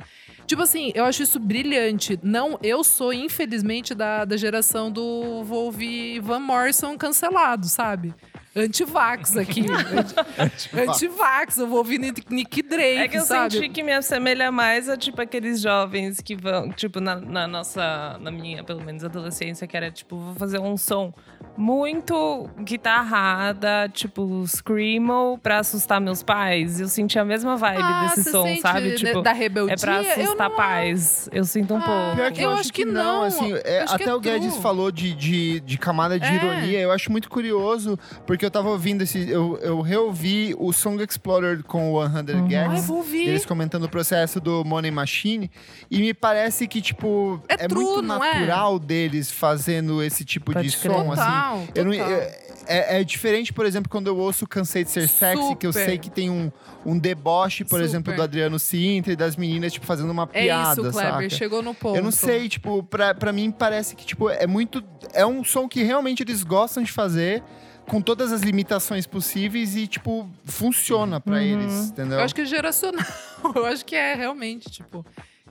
Tipo assim, eu acho isso brilhante. Não, eu sou, infelizmente, da, da geração do vou ouvir Van Morrison cancelado, sabe? anti-vax aqui. anti-vax. eu vou ouvir Nick Drake, É que eu sabe? senti que me assemelha mais a, tipo, aqueles jovens que vão, tipo, na, na nossa, na minha, pelo menos, adolescência, que era, tipo, vou fazer um som muito guitarrada, tipo, screamo pra assustar meus pais. Eu senti a mesma vibe ah, desse som, sente, sabe? Tipo, da rebeldia? é pra assustar não... pais. Eu sinto um ah, pouco. Pior que eu, eu acho, que, que não, não. assim, é, até é o Guedes true. falou de, de, de camada de É. ironia, eu acho muito curioso, porque eu tava ouvindo esse. Eu, eu reouvi o Song Explorer com o 100 Uhum. Gags. Ouvir. Eles comentando o processo do Money Machine. E me parece que, tipo, É é, true, muito é? natural deles fazendo esse tipo Pode de crer. som, assim. Total, Eu não- eu- é, é diferente, por exemplo, quando eu ouço Cansei de Ser Sexy, que eu sei que tem um, um deboche, por Super. exemplo, do Adriano Sintra e das meninas, tipo, fazendo uma É piada, isso, Kleber. saca? Chegou no ponto. Eu não sei, tipo, pra, pra mim parece que, tipo, é muito. É um som que realmente eles gostam de fazer, com todas as limitações possíveis e, tipo, funciona pra Uhum. eles, entendeu? Eu acho que é geracional. Eu acho que é realmente, tipo.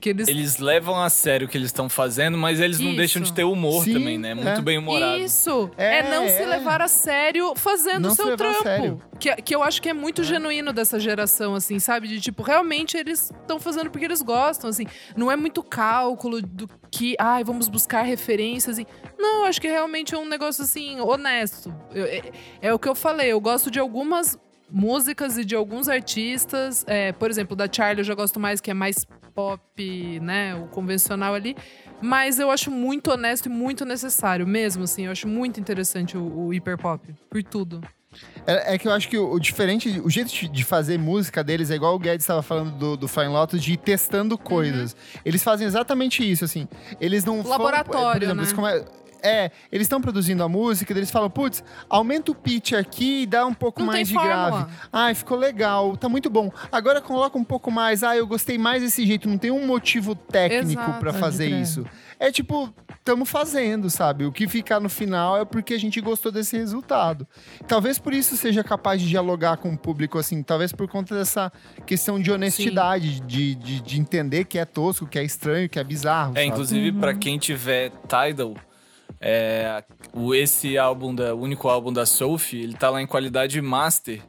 Que eles. Eles levam a sério o que eles estão fazendo, mas eles não Isso. deixam de ter humor Sim, também, né? Muito é. bem humorado. Isso! É, É, não se é. levar a sério fazendo o se seu a trampo. Que, que eu acho que é muito genuíno dessa geração, assim, sabe? De tipo, realmente eles estão fazendo porque eles gostam, assim. Não é muito cálculo do que, ai, vamos buscar referências. Assim. Não, eu acho que realmente é um negócio, assim, honesto. Eu- é, é o que eu falei, eu gosto de algumas músicas e de alguns artistas. É, por exemplo, da Charlie eu já gosto mais, que é mais pop, né? O convencional ali. Mas eu acho muito honesto e muito necessário mesmo, assim. Eu acho muito interessante o, o hiperpop, por tudo. É, é que eu acho que o, o diferente, o jeito de- fazer música deles é igual o Guedes estava falando do, do Flying Lotus, de ir testando coisas. Eles fazem exatamente isso, assim. Eles não foram- Laboratório, por exemplo, né? eles come- É, eles estão produzindo a música, eles falam, putz, aumenta o pitch aqui e dá um pouco Não mais de fórmula. grave. Ai, ficou legal, tá muito bom. Agora coloca um pouco mais. Ah, eu gostei mais desse jeito. Não tem um motivo técnico pode fazer isso. É tipo, estamos fazendo, sabe? O que ficar no final é porque a gente gostou desse resultado. Talvez por isso seja capaz de dialogar com o público, assim. Talvez por conta dessa questão de honestidade, de, de, de entender que é tosco, que é estranho, que é bizarro. É, sabe? inclusive, Uhum. pra quem tiver Tidal, é, o, esse álbum, da, o único álbum da Sophie, ele tá lá em qualidade master,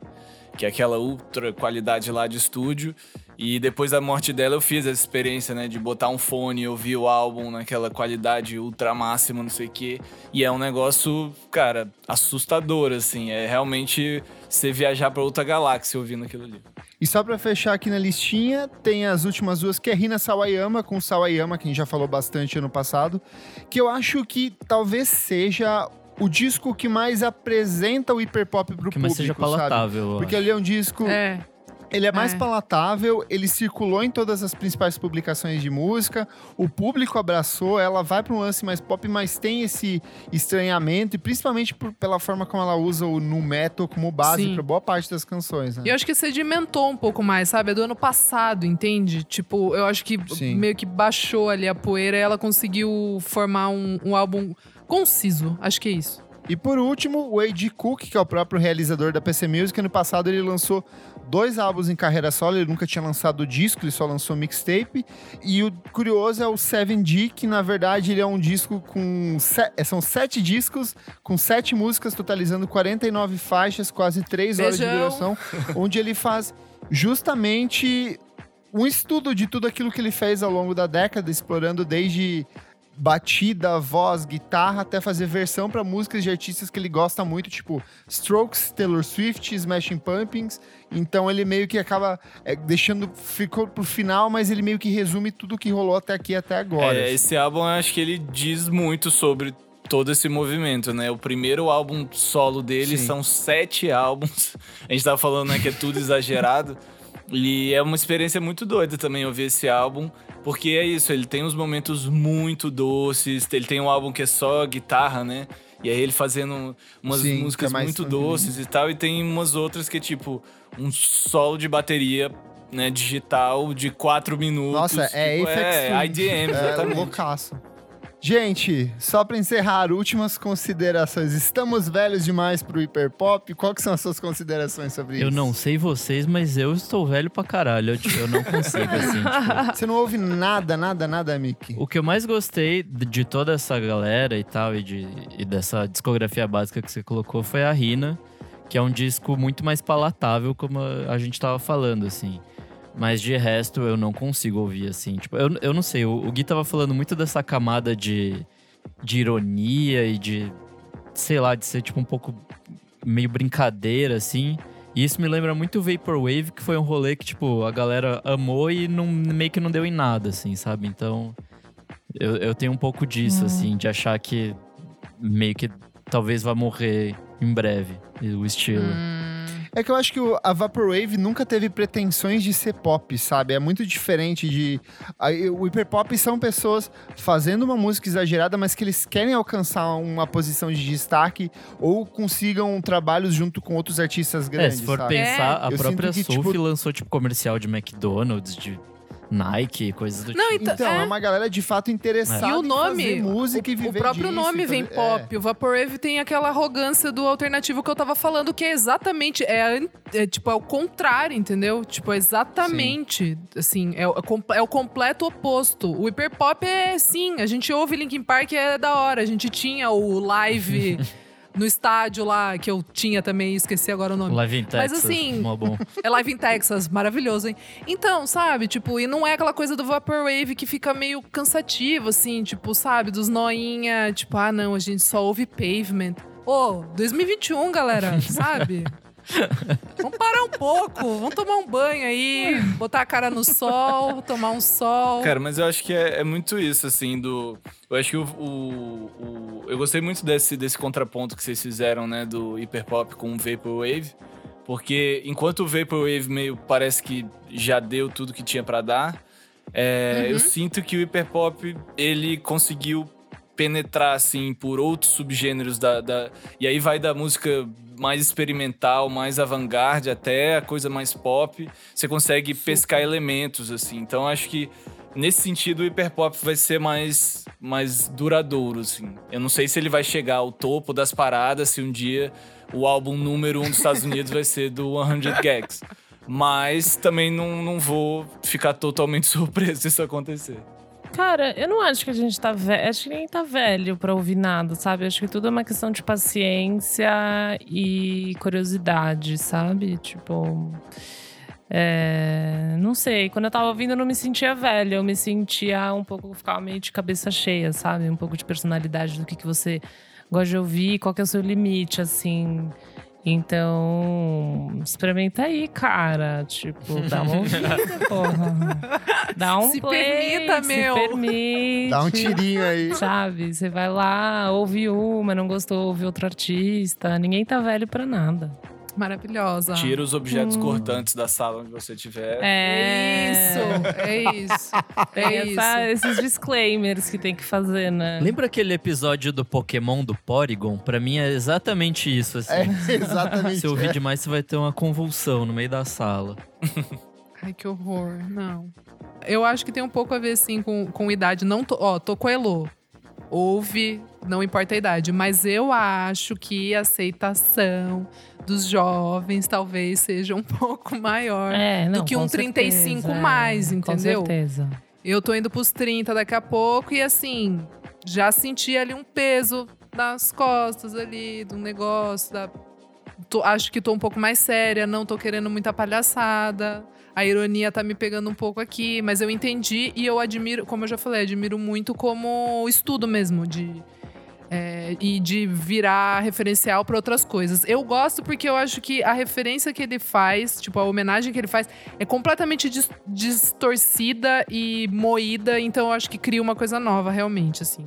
que é aquela ultra qualidade lá de estúdio. E depois da morte dela, eu fiz essa experiência, né, de botar um fone e ouvir o álbum naquela qualidade ultra máxima, não sei o quê. E é um negócio, cara, assustador, assim. É realmente você viajar pra outra galáxia ouvindo aquilo ali. E só pra fechar aqui na listinha, tem as últimas duas, que é Rina Sawayama, com Sawayama, que a gente já falou bastante ano passado, que eu acho que talvez seja o disco que mais apresenta o hiperpop pro Que público, mais seja sabe? palatável. eu Porque acho. ele é um disco... É. Ele é mais É. palatável, ele circulou em todas as principais publicações de música, o público abraçou, ela vai para um lance mais pop, mas tem esse estranhamento, e principalmente por- pela forma como ela usa o nu metal como base para boa parte das canções, né? E eu acho que sedimentou um pouco mais, sabe? É do ano passado, entende? Tipo, eu acho que Sim. meio que baixou ali a poeira e ela conseguiu formar um, um álbum conciso. Acho que é isso. E por último, o A.G. Cook, que é o próprio realizador da PC Music, ano passado ele lançou dois álbuns em carreira solo, ele nunca tinha lançado disco, ele só lançou mixtape. E o curioso é o 7D, que na verdade ele é um disco com... se- é, São sete discos, com sete músicas, totalizando 49 faixas, quase três horas de duração, onde ele faz justamente um estudo de tudo aquilo que ele fez ao longo da década, explorando desde batida, voz, guitarra, até fazer versão para músicas de artistas que ele gosta muito, tipo Strokes, Taylor Swift, Smashing Pumpkins. Então ele meio que acaba é, deixando ficou pro final, mas ele meio que resume tudo que rolou até aqui até agora. É, esse álbum eu acho que ele diz muito sobre todo esse movimento, né? O primeiro álbum solo dele Sim. são sete álbuns. A gente tava falando, né, que é tudo exagerado. E é uma experiência muito doida também ouvir esse álbum, porque é isso, ele tem uns momentos muito doces, ele tem um álbum que é só guitarra, né? E aí ele fazendo umas Sim, músicas é mais muito tranquilinho. doces e tal, e tem umas outras que é tipo um solo de bateria, né, digital de quatro minutos. Nossa, é tipo, Aphex é, Twin. IDM, É exatamente. loucaço. Gente, só pra encerrar, últimas considerações. Estamos velhos demais pro hiperpop? Qual que são as suas considerações sobre isso? Eu não sei vocês, mas eu estou velho pra caralho. Eu, tipo, eu não consigo, assim. tipo, Você não ouve nada, nada, nada, Mickey? O que eu mais gostei de toda essa galera e tal, e, de, e dessa discografia básica que você colocou, foi a Rina, que é um disco muito mais palatável, como a gente tava falando, assim. Mas de resto, eu não consigo ouvir, assim. Tipo, eu, eu não sei, o, o Gui tava falando muito dessa camada de, de ironia e de, sei lá, de ser tipo um pouco meio brincadeira, assim. E isso me lembra muito o Vaporwave, que foi um rolê que, tipo, a galera amou e não, meio que não deu em nada, assim, sabe? Então, eu, eu tenho um pouco disso, assim, de achar que meio que talvez vá morrer em breve o estilo. É que eu acho que o- a Vaporwave nunca teve pretensões de ser pop, sabe? É muito diferente de. a- O hiperpop são pessoas fazendo uma música exagerada, mas que eles querem alcançar uma posição de destaque ou consigam trabalhos junto com outros artistas É, grandes. se for sabe? pensar, a Eu própria que, Sophie tipo- lançou, tipo, comercial de McDonald's, de Nike, coisas do Não, tipo. então- é. É. uma galera de fato interessada E o em nome, fazer música e o, viver o próprio disso, nome e vem fazer- pop. O Vaporwave tem aquela arrogância do alternativo que eu tava falando, que é exatamente, é, é, tipo, é o contrário, entendeu? Tipo, é exatamente, assim, é, o- é é o completo oposto. O hiperpop é, sim, a gente ouve Linkin Park, é da hora. A gente tinha o live no estádio lá, que eu tinha também, esqueci agora o nome. Live in Mas Texas, assim, mó bom. É live em Texas, maravilhoso, hein? Então, sabe, tipo, e não é aquela coisa do Vaporwave que fica meio cansativo, assim, tipo, sabe, dos noinha, tipo, ah, não, a gente só ouve pavement. Ô, 2021, galera, sabe? Vamos parar um pouco, vamos tomar um banho aí, botar a cara no sol, tomar um sol. Cara, mas eu acho que é, é muito isso, assim, do. Eu acho que o, o- o- Eu gostei muito desse, desse contraponto que vocês fizeram, né, do hiperpop com o Vaporwave. Porque enquanto o Vaporwave meio parece que já deu tudo que tinha pra dar, é, eu sinto que o hiperpop ele conseguiu penetrar, assim, por outros subgêneros da, da. E aí vai da música mais experimental, mais avant-garde, até a coisa mais pop. Você consegue pescar elementos, assim. Então acho que nesse sentido o hiperpop vai ser mais, mais duradouro, assim. Eu não sei se ele vai chegar ao topo das paradas, se um dia o álbum número um dos Estados Unidos vai ser do 100 Gags. Mas também não, não vou ficar totalmente surpreso se isso acontecer. Cara, eu não acho que a gente tá velho. Acho que ninguém tá velho pra ouvir nada, sabe? Acho que tudo é uma questão de paciência e curiosidade, sabe? Tipo. é, não sei, quando eu tava ouvindo eu não me sentia velha, eu me sentia um pouco, ficava meio de cabeça cheia, sabe? Um pouco de personalidade do que, que você gosta de ouvir, qual que é o seu limite, assim. Então, experimenta aí, cara. Tipo, dá uma ouvida, porra. Dá um Se play, permita, se meu. permite. Dá um tirinho aí. Sabe? Você vai lá, ouve uma, não gostou, ouve outro artista. Ninguém tá velho pra nada. Maravilhosa. Tira os objetos cortantes da sala onde você estiver. É. Isso, é isso. Tem É isso. essa- esses disclaimers que tem que fazer, né? Lembra aquele episódio do Pokémon do Porygon? Pra mim é exatamente isso, assim. É, exatamente. Se ouvir é. demais, você vai ter uma convulsão no meio da sala. Ai, que horror. Não. Eu acho que tem um pouco a ver, sim, com, com idade. Não tô, ó, tô com a Elo. Ouve, não importa a idade. Mas eu acho que a aceitação dos jovens talvez seja um pouco maior. É, não, que com um 35 certeza, mais, é, entendeu? Com certeza. Eu tô indo pros 30 daqui a pouco e assim, já senti ali um peso nas costas ali, do negócio, da... tô- acho que tô um pouco mais séria, não tô querendo muita palhaçada. a ironia tá me pegando um pouco aqui, mas eu entendi e eu admiro, como eu já falei, admiro muito como estudo mesmo de é, e de virar referencial para outras coisas. Eu gosto porque eu acho que a referência que ele faz, tipo, a homenagem que ele faz, é completamente dis distorcida e moída, então eu acho que cria uma coisa nova, realmente, assim.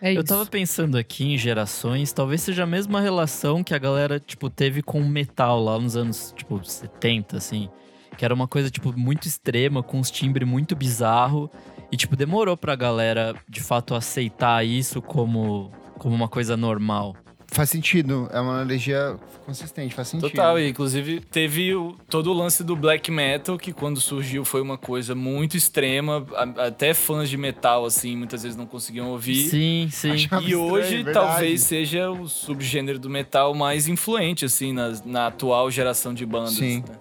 É eu tava pensando aqui em gerações, talvez seja a mesma relação que a galera, tipo, teve com o metal lá nos anos, tipo, 70, assim. Que era uma coisa, tipo, muito extrema, com uns timbres muito bizarro. E, tipo, demorou pra galera, de fato, aceitar isso como, como uma coisa normal. Faz sentido, é uma analogia consistente, faz sentido. Total, e inclusive teve o- todo o lance do black metal, que quando surgiu foi uma coisa muito extrema, a- até fãs de metal, assim, muitas vezes não conseguiam ouvir. Sim, sim. Achava E estranho, hoje verdade. talvez seja o subgênero do metal mais influente, assim, na, na atual geração de bandas. Sim. né?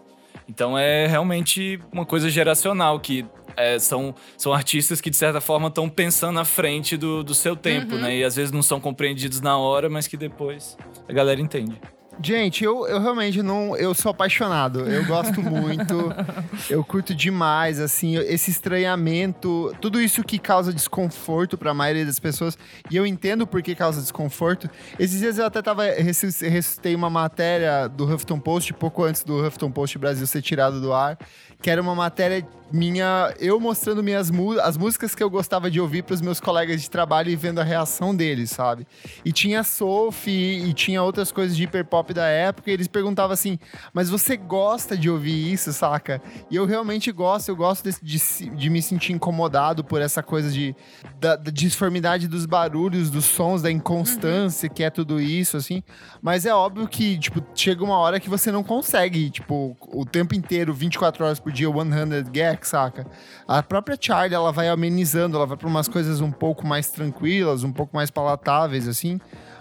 Então é realmente uma coisa geracional, que é, são, são artistas que, de certa forma, estão pensando à frente do, do seu tempo, Uhum. né? E às vezes não são compreendidos na hora, mas que depois a galera entende. Gente, eu, eu realmente não. Eu sou apaixonado. Eu gosto muito. eu curto demais, assim, esse estranhamento, tudo isso que causa desconforto pra maioria das pessoas. E eu entendo por que causa desconforto. Esses dias eu até tava. Ressuscitei uma matéria do Huffington Post, pouco antes do Huffington Post Brasil ser tirado do ar. Que era uma matéria minha, eu mostrando minhas as músicas que eu gostava de ouvir pros meus colegas de trabalho e vendo a reação deles, sabe? E tinha Sophie e tinha outras coisas de hiperpop da época, e eles perguntavam assim: Mas você gosta de ouvir isso, saca? E eu realmente gosto, eu gosto de, se- de me sentir incomodado por essa coisa de da, da disformidade dos barulhos, dos sons, da inconstância, que é tudo isso, assim. Mas é óbvio que, tipo, chega uma hora que você não consegue, tipo, o tempo inteiro, 24 horas por dia, 100 gags, saca? A própria Charlie, ela vai amenizando, ela vai pra umas coisas um pouco mais tranquilas, um pouco mais palatáveis, assim.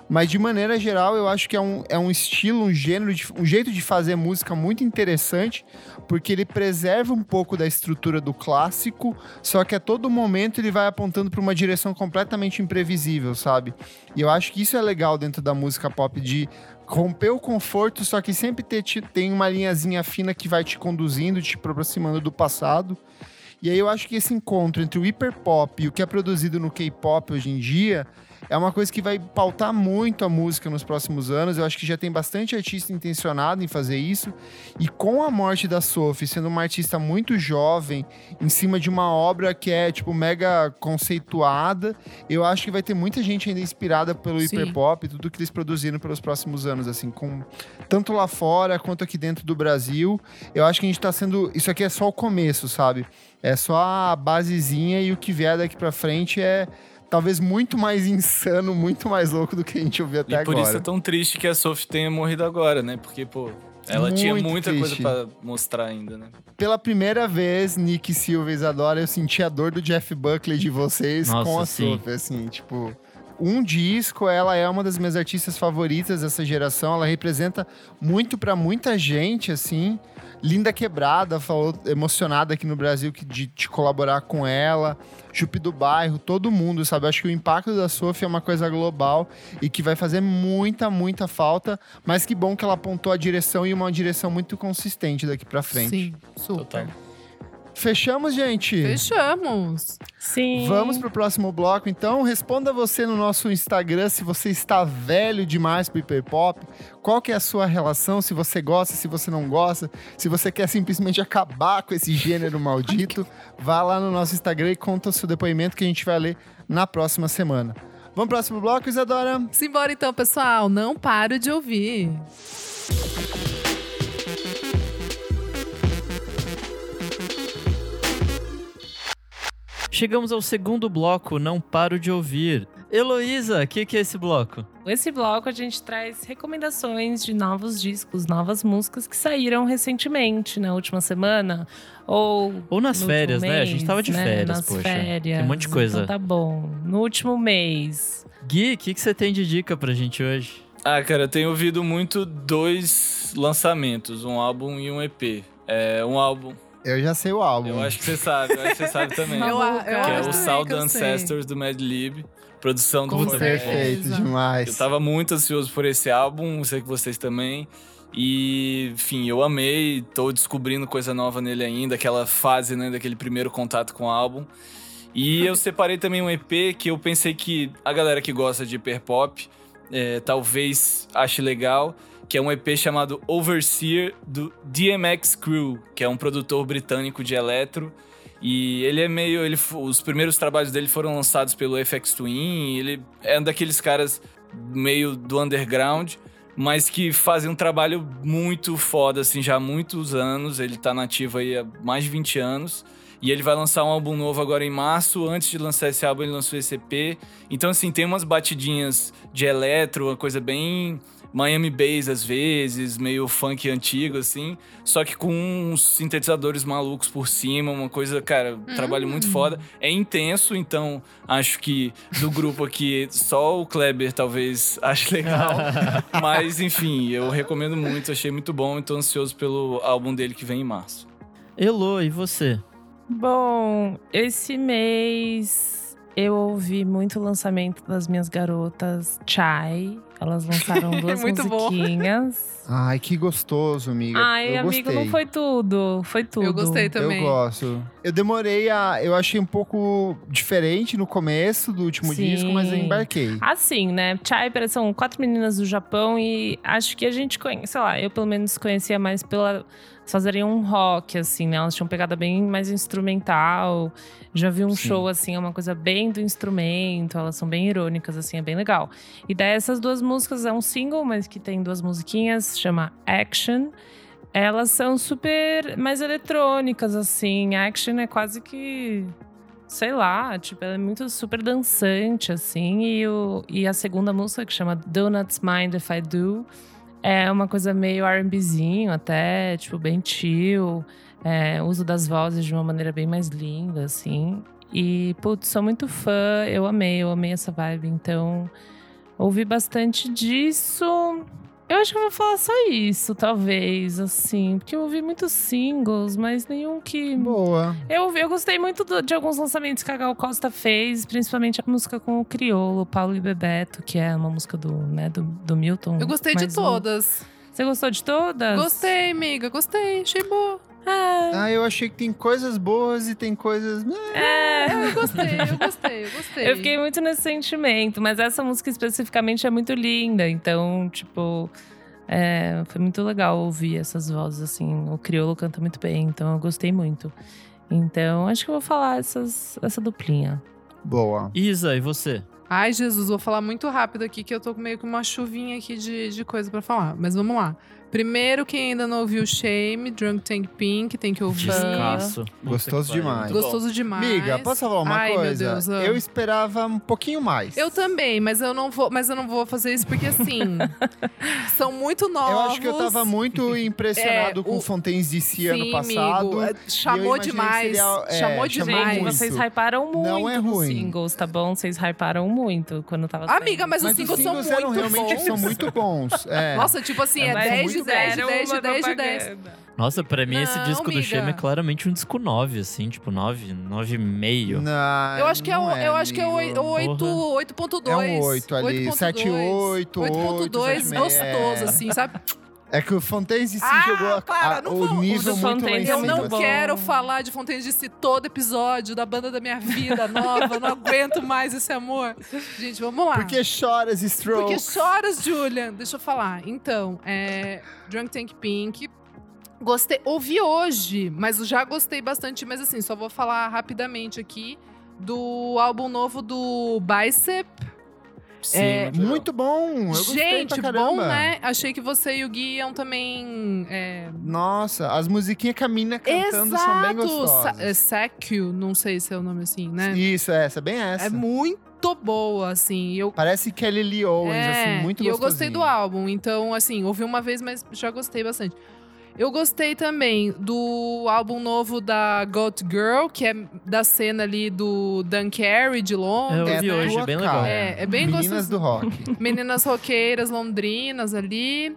Mas de maneira geral, eu acho que é um, é um estilo, um gênero, de- um jeito de fazer música muito interessante, porque ele preserva um pouco da estrutura do clássico, só que a todo momento ele vai apontando para uma direção completamente imprevisível, sabe? E eu acho que isso é legal dentro da música pop, de romper o conforto, só que sempre ter, te- tem uma linhazinha fina que vai te conduzindo, te aproximando do passado. E aí eu acho que esse encontro entre o hiperpop e o que é produzido no K-pop hoje em dia é uma coisa que vai pautar muito a música nos próximos anos. Eu acho que já tem bastante artista intencionado em fazer isso. E com a morte da Sophie, sendo uma artista muito jovem, em cima de uma obra que é, tipo, mega conceituada, eu acho que vai ter muita gente ainda inspirada pelo Sim. hiperpop e tudo que eles produziram pelos próximos anos, assim, com tanto lá fora quanto aqui dentro do Brasil. Eu acho que a gente tá sendo. Isso aqui é só o começo, sabe? É só a basezinha e o que vier daqui pra frente é talvez muito mais insano, muito mais louco do que a gente ouviu até e por agora. isso é tão triste que a Sophie tenha morrido agora, né? Porque, pô, ela tinha Muito muita triste. coisa pra mostrar ainda, né? Pela primeira vez, Nick Silva e Isadora, eu senti a dor do Jeff Buckley de vocês Nossa, com a sim. Sophie, assim, tipo... Um disco, ela é uma das minhas artistas favoritas dessa geração, ela representa muito pra muita gente, assim. Linda Quebrada falou emocionada aqui no Brasil que de, de colaborar com ela. Chupi do Bairro, todo mundo, sabe? Eu acho que o impacto da Sophie é uma coisa global e que vai fazer muita, muita falta. Mas que bom que ela apontou a direção e uma direção muito consistente daqui pra frente. Sim, super. Total. Fechamos, gente? Fechamos. Sim. Vamos pro próximo bloco, então. Responda você no nosso Instagram se você está velho demais pro hiperpop. Qual que é a sua relação? Se você gosta, se você não gosta. Se você quer simplesmente acabar com esse gênero maldito. Vá lá no nosso Instagram e conta o seu depoimento que a gente vai ler na próxima semana. Vamos pro próximo bloco, Isadora? Simbora então, pessoal. Não paro de ouvir. Chegamos ao segundo bloco, não paro de ouvir. Heloísa, o que, que é esse bloco? Esse bloco a gente traz recomendações de novos discos, novas músicas que saíram recentemente, na última semana. Ou. Ou nas férias, último né? A mês, gente tava de né? férias, nas poxa. Férias. Tem um monte de coisa. Então tá bom. No último mês. Gui, o que, que você tem de dica pra gente hoje? Ah, cara, eu tenho ouvido muito dois lançamentos, um álbum e um EP. É um álbum, Eu já sei o álbum. eu acho que você sabe, eu acho que você sabe também. Eu, Maluca. eu que é o Sound. Ancestors do Mad Lib, produção do certeza. Perfeito demais. Eu tava muito ansioso por esse álbum, sei que vocês também. E, enfim, eu amei, tô descobrindo coisa nova nele ainda, aquela fase, né, daquele primeiro contato com o álbum. E eu separei também um EP que eu pensei que a galera que gosta de hiperpop é, talvez ache legal, que é um EP chamado Overseer do DMX Crew, que é um produtor britânico de eletro. E ele é meio. Ele, os primeiros trabalhos dele foram lançados pelo FX Twin. Ele é um daqueles caras meio do underground, mas que fazem um trabalho muito foda, assim, já há muitos anos. Ele tá nativo aí há mais de 20 anos. E ele vai lançar um álbum novo agora em março. Antes de lançar esse álbum, ele lançou esse EP. Então, assim, tem umas batidinhas de eletro, uma coisa bem Miami Bass às vezes, meio funk antigo, assim. Só que com uns sintetizadores malucos por cima, uma coisa, cara, um trabalho muito foda. É intenso, então acho que do grupo aqui, só o Kleber talvez ache legal. Mas, enfim, eu recomendo muito, achei muito bom e tô ansioso pelo álbum dele que vem em março. Elô, e você? Bom, esse mês eu ouvi muito o lançamento das minhas garotas Chai. Elas lançaram duas Muito bom. musiquinhas. Ai, que gostoso, amiga. Ai, eu amigo, gostei. não foi tudo. Foi tudo. Eu gostei também. Eu gosto. Eu demorei a. Eu achei um pouco diferente no começo do último Sim. disco, mas eu embarquei. Assim, né? Chai são quatro meninas do Japão e acho que a gente conhece, sei lá, eu pelo menos conhecia mais pela. Elas fazeriam um rock, assim, né? Elas tinham pegada bem mais instrumental. Já vi um Sim. show, assim, é uma coisa bem do instrumento. Elas são bem irônicas, assim, é bem legal. E daí essas duas músicas é um single, mas que tem duas musiquinhas, chama Action. Elas são super mais eletrônicas, assim. Action é quase que sei lá, tipo, ela é muito super dançante, assim. E, o, e a segunda música, que chama Donuts Mind If I Do, é uma coisa meio R&Bzinho até, tipo, bem chill. É, uso das vozes de uma maneira bem mais linda, assim. E, putz, sou muito fã, eu amei, eu amei essa vibe. Então, ouvi bastante disso. Eu acho que eu vou falar só isso, talvez, assim. Porque eu ouvi muitos singles, mas nenhum que Boa. eu, eu gostei muito do- de alguns lançamentos que a Gal Costa fez, principalmente a música com o Criolo, Paulo e Bebeto, que é uma música do, né, do, do Milton. Eu gostei de um. todas. Você gostou de todas? Gostei, amiga. Gostei. Achei boa. É, Ah, eu achei que tem coisas boas e tem coisas. né? é. Eu gostei, eu gostei, eu gostei. Eu fiquei muito nesse sentimento, mas essa música especificamente é muito linda, então, tipo. é, foi muito legal ouvir essas vozes, assim. O Criolo canta muito bem, então eu gostei muito. Então, acho que eu vou falar essas, essa duplinha. Boa. Isa, e você? Ai, Jesus, vou falar muito rápido aqui, que eu tô meio com uma chuvinha aqui de, de coisa pra falar. Mas vamos lá. Primeiro, quem ainda não ouviu Shame, Drunk Tank Pink, tem que ouvir. Descasso. Gostoso demais. Gostoso demais. Amiga, posso falar uma Ai, coisa? Meu Deus, ah. Eu esperava um pouquinho mais. Eu também, mas eu não vou, mas eu não vou fazer isso porque assim, são muito novos. Eu acho que eu tava muito impressionado É, com o- Fontaines DC ano passado. amigo, é, eu chamou demais. seria, é, chamou demais. Muito. vocês hyparam muito Não é ruim. singles, tá bom? Vocês hyparam muito quando tava. Amiga, mas, Mas os os singles são singles eram muito realmente bons. são muito bons. É. Nossa, tipo assim, é Mas 10 de muito 10 de fizeram 10 de uma 10 de 10. propaganda. Nossa, pra mim esse Não, disco do amiga. Shame é claramente um disco 9, assim, tipo 9, 9,5. Não, Eu acho que é, não o, eu acho que é 8, 8.2. É um 8 ali, 7, 8, 8.2 7,5, gostoso, é. assim, sabe? É que o Fontaines DC Ah, jogou a- para, a- não o nível o do muito Eu não bom. quero falar de Fontaines DC todo episódio da banda da minha vida nova. não aguento mais esse amor. Gente, vamos lá. Porque choras, Stroke. Porque choras, Julian. Deixa eu falar. Então, é, Drunk Tank Pink. Gostei, ouvi hoje, mas já gostei bastante. Mas assim, só vou falar rapidamente aqui do álbum novo do Bicep. Sim, É, muito bom. Gente, bom, né? Achei que você e o Gui iam também. É... Nossa, as musiquinhas que a mina cantando são bem Exato! Sa gostosas. é, Sakyu, não sei se é o nome assim, né? Isso, essa, bem essa. É muito boa, assim. Eu Parece Kelly Lee Owens, É, assim, muito E eu gostei do álbum, então, assim, ouvi uma vez, mas já gostei bastante. Eu gostei também do álbum novo da Got Girl, que é da cena ali do Dan Carey de Eu Londres. É a hoje, tua bem legal. É, é bem Meninas gostoso. do rock. Meninas roqueiras londrinas ali.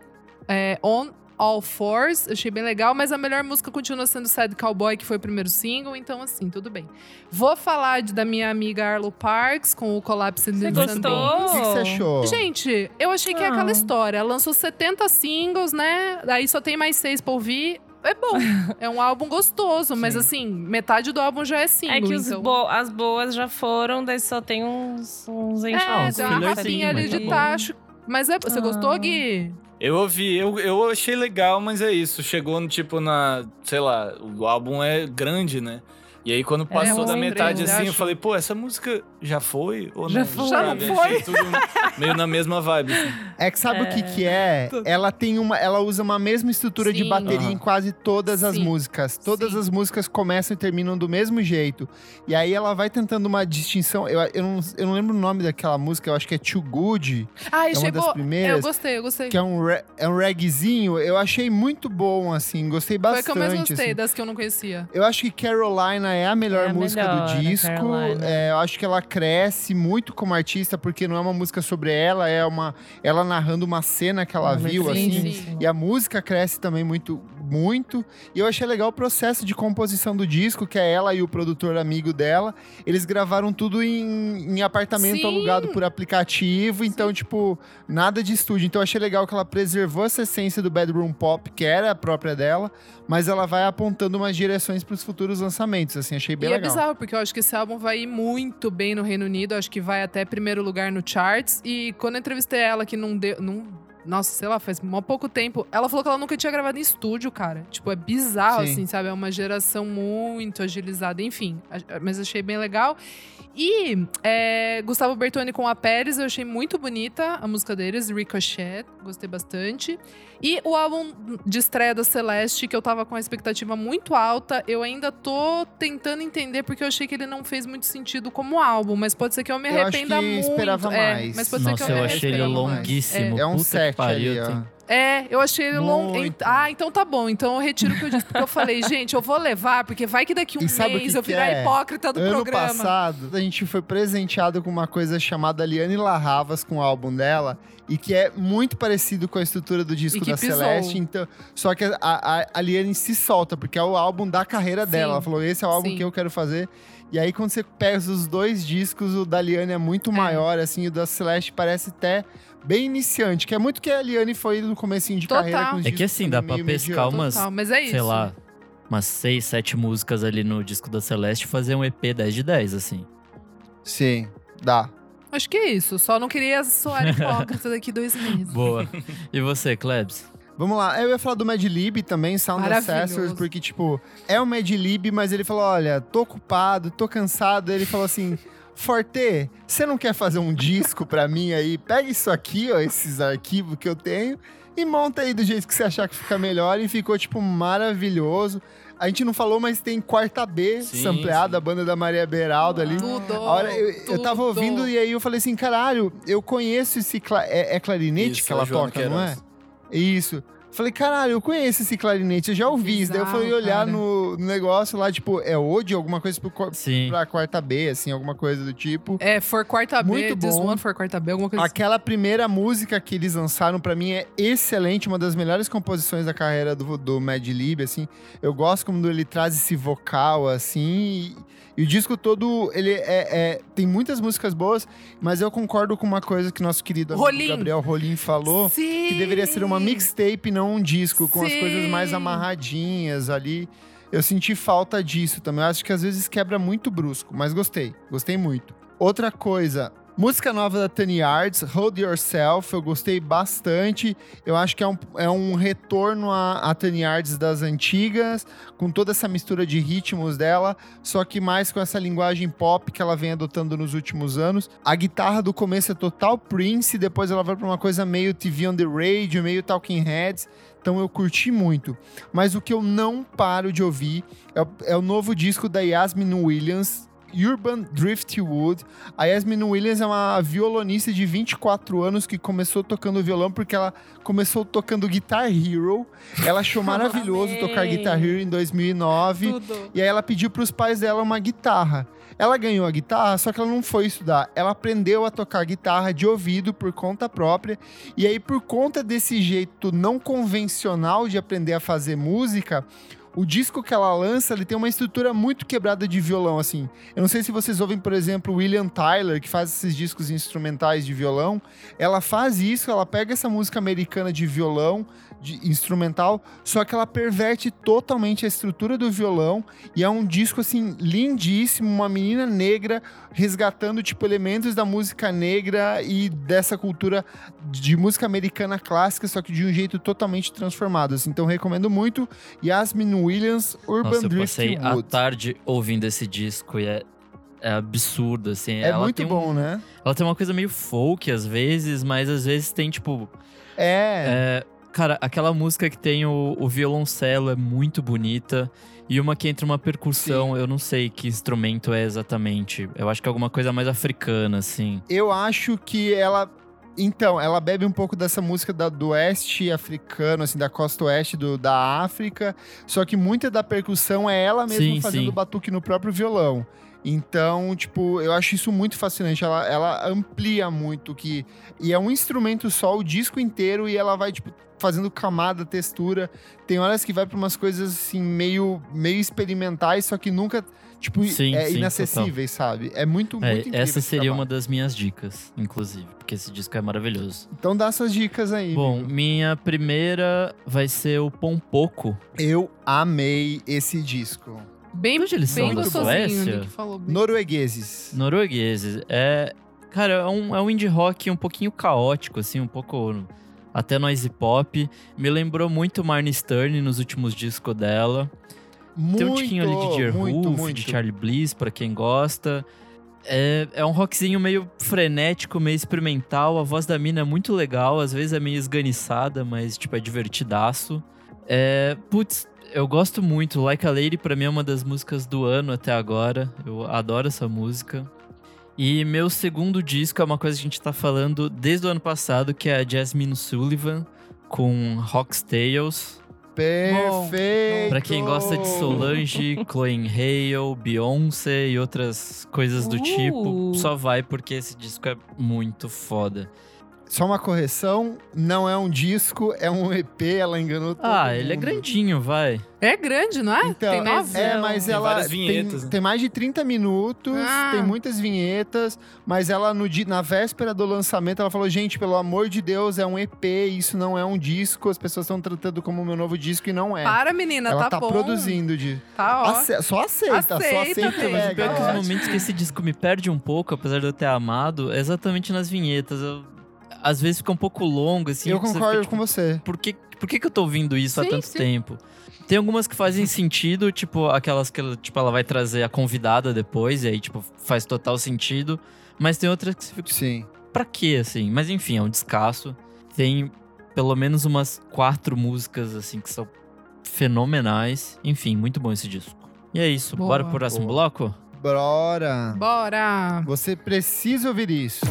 É, on, All Fours, achei bem legal, mas a melhor música continua sendo Sad Cowboy, que foi o primeiro single, então assim, tudo bem. Vou falar de, da minha amiga Arlo Parks com o Collapse in Você the gostou? O que, você achou? Gente, eu achei que é Ah. aquela história. Ela lançou 70 singles, né? Daí só tem mais seis pra ouvir. É bom. é um álbum gostoso, mas Sim. assim, metade do álbum já é single. É que os então... bo- as boas já foram, daí só tem uns, uns É, enxaus. tem uma fillerzinho, rapinha ali mas de tá tacho. Mas é, você Ah. gostou, Gui? Eu ouvi, eu, eu achei legal, mas é isso. Chegou no tipo na. Sei lá, o álbum é grande, né? E aí, quando passou da muito metade assim, eu acho. falei, pô, essa música já foi? Ou Já não? foi. Já Sabe? não Achei tudo meio na mesma vibe. assim. É que sabe o que que é? Ela tem uma, ela usa uma mesma estrutura de Sim. bateria Aham. em quase todas as Sim. músicas. Todas Sim. as músicas começam e terminam do mesmo jeito. E aí ela vai tentando uma distinção. Eu, eu, não, eu não lembro o nome daquela música, eu acho que é Too Good, Ai, É uma chegou. das primeiras, Eu gostei, eu gostei. que é um, re- é um reggaezinho. Eu achei muito bom, assim, gostei Foi bastante. que eu mais gostei, assim. das que eu não conhecia. Eu acho que Carolina é a melhor É a música melhor, do a disco. É, eu acho que ela cresce muito como artista, porque não é uma música sobre ela, é uma ela narrando uma cena que ela viu, sim, assim. sim. E a música cresce também muito, muito. E eu achei legal o processo de composição do disco, que é ela e o produtor amigo dela. Eles gravaram tudo em, em apartamento Sim. alugado por aplicativo, então, tipo, nada de estúdio. Então eu achei legal que ela preservou essa essência do bedroom pop, que era a própria dela, mas ela vai apontando umas direções para os futuros lançamentos, assim, achei bem e é legal. bizarro, porque eu acho que esse álbum vai ir muito bem no Reino Unido. Acho que vai até primeiro lugar no charts. E quando eu entrevistei ela, que não deu. Não, nossa, sei lá, faz mó pouco tempo. Ela falou que ela nunca tinha gravado em estúdio, cara. Tipo, é bizarro, Sim. assim, sabe? É uma geração muito agilizada. Enfim, mas achei bem legal. E é, Gustavo Bertoni com a Pérez, eu achei muito bonita a música deles, Ricochet, gostei bastante. E o álbum de estreia da Celeste, que eu tava com a expectativa muito alta, eu ainda tô tentando entender porque eu achei que ele não fez muito sentido como álbum, mas pode ser que eu me Eu acho arrependa que muito. esperava é, mais. mas pode ser Nossa, que eu, eu me achei ele arrependa longuíssimo. É um Puta set que pariu. ali, ó. tem- É, eu achei ele longo. Ah, então tá bom. Então eu retiro o que eu disse. Porque eu falei, gente, eu vou levar, porque vai que daqui um mês que eu virar é? hipócrita do ano programa. passado, a gente foi presenteado com uma coisa chamada Liane Larravas com o álbum dela. E que é muito parecido com a estrutura do disco da pisou. Celeste. Então, só que a, a, a Liane se solta, porque é o álbum da carreira Sim. dela. Ela falou: esse é o álbum Sim. que eu quero fazer. E aí, quando você pega os dois discos, o da Liane é muito maior, assim, o da Celeste parece até bem iniciante, que é muito que a Liane foi no comecinho de Total. carreira. Com os É que assim, dá pra pescar umas, Total, mas é isso. sei lá, umas seis, sete músicas ali no disco da Celeste e fazer um EP 10 de 10, assim. Sim, dá. Acho que é isso. Só não queria soar hipócrita daqui dois meses. Boa. e você, Klebs? Vamos lá, eu ia falar do Mad Lib também, Sound. Assessors, porque, tipo, é o Mad Lib, mas ele falou: olha, tô ocupado, tô cansado. Ele falou assim: Forte, você não quer fazer um disco pra mim aí? Pega isso aqui, ó, esses arquivos que eu tenho, e monta aí do jeito que você achar que fica melhor. E ficou, tipo, maravilhoso. A gente não falou, mas tem quarta B Sim, sampleada, sim. a banda da Maria Beraldo ali. Tudo. A hora, eu, eu tava tudo. ouvindo e aí eu falei assim, caralho, eu conheço esse. cla- É, é clarinete Isso, que ela toca, não é? Isso. Falei, caralho, eu conheço esse clarinete, eu já ouvi isso. Daí eu fui olhar no, no negócio lá, tipo, é Ode, alguma coisa pro, Sim. pra quarta B, assim, alguma coisa do tipo. É, for quarta B, Muito This bom. One for quarta B, alguma coisa assim. Aquela primeira música que eles lançaram, pra mim, é excelente, uma das melhores composições da carreira do, do Mad Lib, assim. Eu gosto como ele traz esse vocal, assim, e, e o disco todo, ele é, é- tem muitas músicas boas, mas eu concordo com uma coisa que nosso querido amigo Rolim. Gabriel Rolim falou, Sim. que deveria ser uma mixtape, não um disco, com as Sim. coisas mais amarradinhas ali. Eu senti falta disso também. Eu acho que às vezes quebra muito brusco, mas gostei. Gostei muito. Outra coisa, música nova da Tiny Arts, Hold Yourself, eu gostei bastante. Eu acho que é um, é um retorno a, a Tiny Arts das antigas, com toda essa mistura de ritmos dela, só que mais com essa linguagem pop que ela vem adotando nos últimos anos. A guitarra do começo é total Prince, depois ela vai pra uma coisa meio TV on the Radio, meio Talking Heads. Então eu curti muito. Mas o que eu não paro de ouvir é é o novo disco da Yasmin Williams, Urban Driftwood. A Yasmin Williams é uma violonista de 24 anos que começou tocando violão porque ela começou tocando Guitar Hero. Ela achou maravilhoso tocar Guitar Hero em 2009. Tudo. E aí ela pediu pros pais dela uma guitarra. Ela ganhou a guitarra, só que ela não foi estudar. Ela aprendeu a tocar guitarra de ouvido por conta própria. E aí, por conta desse jeito não convencional de aprender a fazer música, o disco que ela lança, ele tem uma estrutura muito quebrada de violão, assim. Eu não sei se vocês ouvem, por exemplo, William Tyler, que faz esses discos instrumentais de violão. Ela faz isso, ela pega essa música americana de violão, de instrumental, só que ela perverte totalmente a estrutura do violão e é um disco assim lindíssimo, uma menina negra resgatando tipo elementos da música negra e dessa cultura de música americana clássica, só que de um jeito totalmente transformado. Assim. Então recomendo muito Yasmin Williams Urban Nossa, eu Driftwood. passei a tarde ouvindo esse disco e é, é absurdo, assim. É ela muito tem um- bom, né? ela tem uma coisa meio folk às vezes, mas às vezes tem, tipo... É. é, cara, aquela música que tem o, o violoncelo é muito bonita. E uma que entra uma percussão, eu não sei que instrumento é exatamente. Eu acho que é alguma coisa mais africana, assim. Eu acho que ela. Então, ela bebe um pouco dessa música da- do oeste africano, assim, da costa oeste do- da África. Só que muita da percussão é ela mesma Sim, fazendo sim. batuque no próprio violão. Então, tipo, eu acho isso muito fascinante. Ela, ela amplia muito que. E é um instrumento só, o disco inteiro, e ela vai, tipo, fazendo camada, textura. Tem horas que vai pra umas coisas assim, meio, meio experimentais, só que nunca, tipo, Sim, é sim, inacessíveis, sabe? É muito, muito É, incrível. essa seria trabalho. uma das minhas dicas, inclusive, porque esse disco é maravilhoso. Então dá suas dicas aí. Bom, amigo. minha primeira vai ser o Pompoco. eu amei esse disco. Bem, Onde eles bem são? Da. Suécia? Bem. Noruegueses. Noruegueses. É. Cara, é um, é um indie rock um pouquinho caótico, assim, um pouco. Até noise pop. Me lembrou muito Marnie Stern nos últimos discos dela. Muito, Tem um tiquinho ali de Dear muito, muito. de Charlie Bliss, pra quem gosta. É, é um rockzinho meio frenético, meio experimental. A voz da mina é muito legal, às vezes é meio esganiçada, mas, tipo, é divertidaço. É, putz, eu gosto muito. Like a Lady, pra mim, é uma das músicas do ano até agora. Eu adoro essa música. E meu segundo disco é uma coisa que a gente tá falando desde o ano passado, que é a Jasmine Sullivan, com Hawk's Tales. Perfeito. Pra quem gosta de Solange, Chloe Hale, Beyoncé e outras coisas do Uh. tipo, só vai porque esse disco é muito foda. Só uma correção, não é um disco, é um EP, ela enganou todo Ah, ele é mundo. grandinho, vai. É grande, não é? Então, Tem nove? é, mas Tem ela várias tem, vinhetas, né? tem mais de 30 minutos, Ah. tem muitas vinhetas, mas ela no dia, na véspera do lançamento, ela falou: "Gente, pelo amor de Deus, é um EP, isso não é um disco, as pessoas estão tratando como meu novo disco e não é". Para, menina, ela tá, tá bom. produzindo de Tá, ó. Ace- só aceita, só Aceita, aceita, filho. Mas o pior é que os momentos que esse disco me perde um pouco, apesar de eu ter amado, é exatamente nas vinhetas. Eu- às vezes fica um pouco longo, assim. Eu você fica, concordo tipo, com você. por que, por que, que eu tô ouvindo isso há Sim, tanto sim. tempo? Tem algumas que fazem sentido, tipo, aquelas que ela, tipo, ela vai trazer a convidada depois, e aí, tipo, faz total sentido. Mas tem outras que você fica, Sim. pra quê, assim? Mas enfim, é um descasso. Tem pelo menos umas quatro músicas, assim, que são fenomenais. Enfim, muito bom esse disco. E é isso, Boa. bora pro próximo Boa. bloco? Bora. Bora! Você precisa ouvir isso.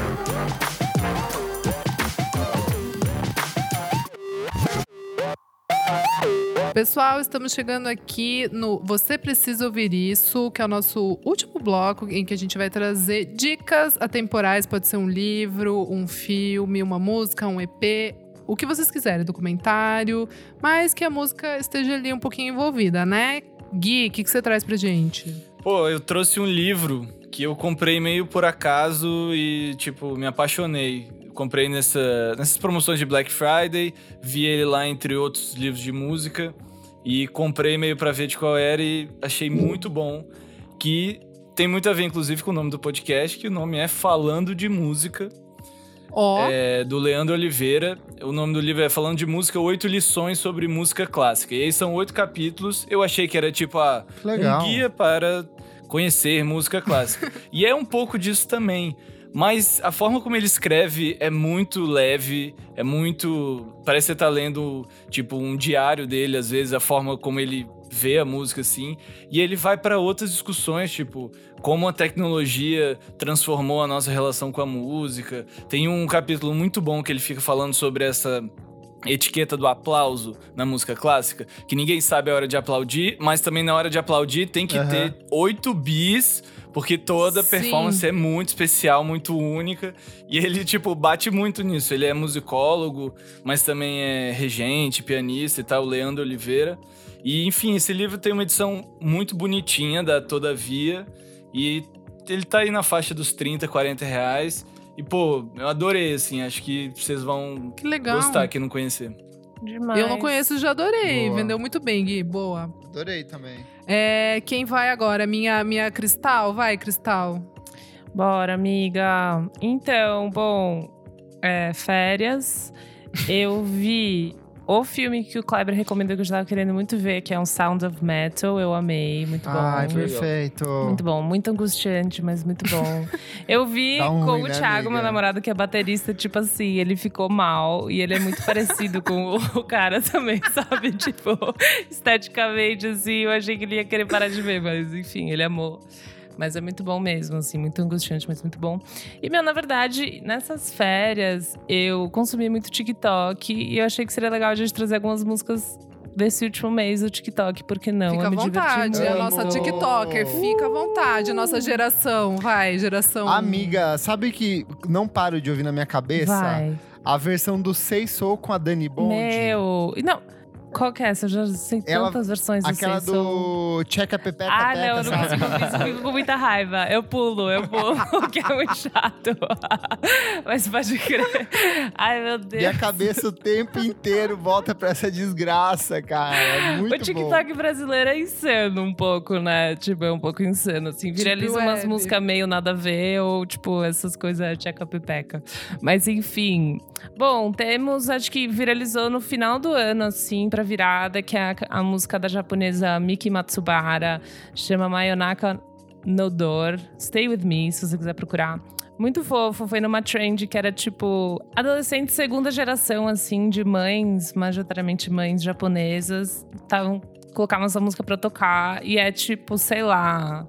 Pessoal, estamos chegando aqui no Você Precisa Ouvir Isso, que é o nosso último bloco em que a gente vai trazer dicas atemporais. Pode ser um livro, um filme, uma música, um EP, o que vocês quiserem, documentário, mas que a música esteja ali um pouquinho envolvida, né? Gui, o que, que você traz pra gente? Pô, eu trouxe um livro que eu comprei meio por acaso e, tipo, me apaixonei. Comprei nessa, nessas promoções de Black Friday, vi ele lá entre outros livros de música e comprei meio pra ver de qual era e achei muito bom. Que tem muito a ver, inclusive, com o nome do podcast, que o nome é Falando de Música, Ó, é, do Leandro Oliveira. O nome do livro é Falando de Música, Oito Lições sobre Música Clássica. E aí são oito capítulos. Eu achei que era tipo a Legal. um guia para conhecer música clássica. e é um pouco disso também. Mas a forma como ele escreve é muito leve, é muito. Parece que você tá lendo, tipo, um diário dele, às vezes, a forma como ele vê a música assim. E ele vai para outras discussões, tipo, como a tecnologia transformou a nossa relação com a música. Tem um capítulo muito bom que ele fica falando sobre essa etiqueta do aplauso na música clássica, que ninguém sabe a hora de aplaudir, mas também na hora de aplaudir tem que Aham. ter 8 bis, Porque toda Sim. performance é muito especial, muito única. E ele, tipo, bate muito nisso. Ele é musicólogo, mas também é regente, pianista e tal, o Leandro Oliveira. E, enfim, esse livro tem uma edição muito bonitinha da Todavia. E ele tá aí na faixa dos 30, 40 reais. E, pô, eu adorei, assim. Acho que vocês vão Que legal. gostar, quem não conhecer. Demais. Eu não conheço, já adorei. Boa. Vendeu muito bem, Gui. Boa. Adorei também. É, quem vai agora? Minha, minha Cristal? Vai, Cristal. Bora, amiga. Então, bom, é, férias. Eu vi o filme que o Kleber recomendou que eu já tava querendo muito ver, que é um Sound of Metal. Eu amei, muito bom. Ai, perfeito. Muito bom, muito angustiante, mas muito bom. Eu vi um com ruim, o né, Thiago, meu namorado, que é baterista, tipo assim, ele ficou mal. E ele é muito parecido com o cara também, sabe? Tipo, esteticamente, assim, eu achei que ele ia querer parar de ver, mas enfim, ele amou. Mas é muito bom mesmo, assim, muito angustiante, mas muito bom. E, meu, na verdade, nessas férias, eu consumi muito TikTok e eu achei que seria legal a gente trazer algumas músicas desse último mês do TikTok, porque não? Fica à vontade. muito. A nossa. TikToker. Fica à vontade. A nossa geração. Vai, geração. Amiga, sabe que não paro de ouvir na minha cabeça? Vai. A versão do Sei Sou com a Dani Bond. Meu. e Não. Qual que é essa? Eu já sei Ela- tantas versões do Aquela Sei Sou. do Check a Pepeca Ah, não, eu não consigo ouvir isso, fico com muita raiva. Eu pulo, eu pulo, que é muito chato. Mas pode crer. Ai, meu Deus. Minha cabeça o tempo inteiro volta pra essa desgraça, cara. É muito O TikTok brasileiro é insano um pouco, né? Tipo, é um pouco insano, assim. Viraliza umas web. músicas meio nada a ver, ou, tipo, essas coisas tcheca pepeca. Mas, enfim. Bom, temos, acho que viralizou no final do ano, assim, pra virada, que é a, a música da japonesa Miki Matsubara, chama Mayonaka no Dor. Stay With Me, se você quiser procurar. Muito fofo, foi numa trend que era tipo adolescente segunda geração, assim, de mães, majoritariamente mães japonesas, estavam colocavam essa música pra tocar e é tipo, sei lá,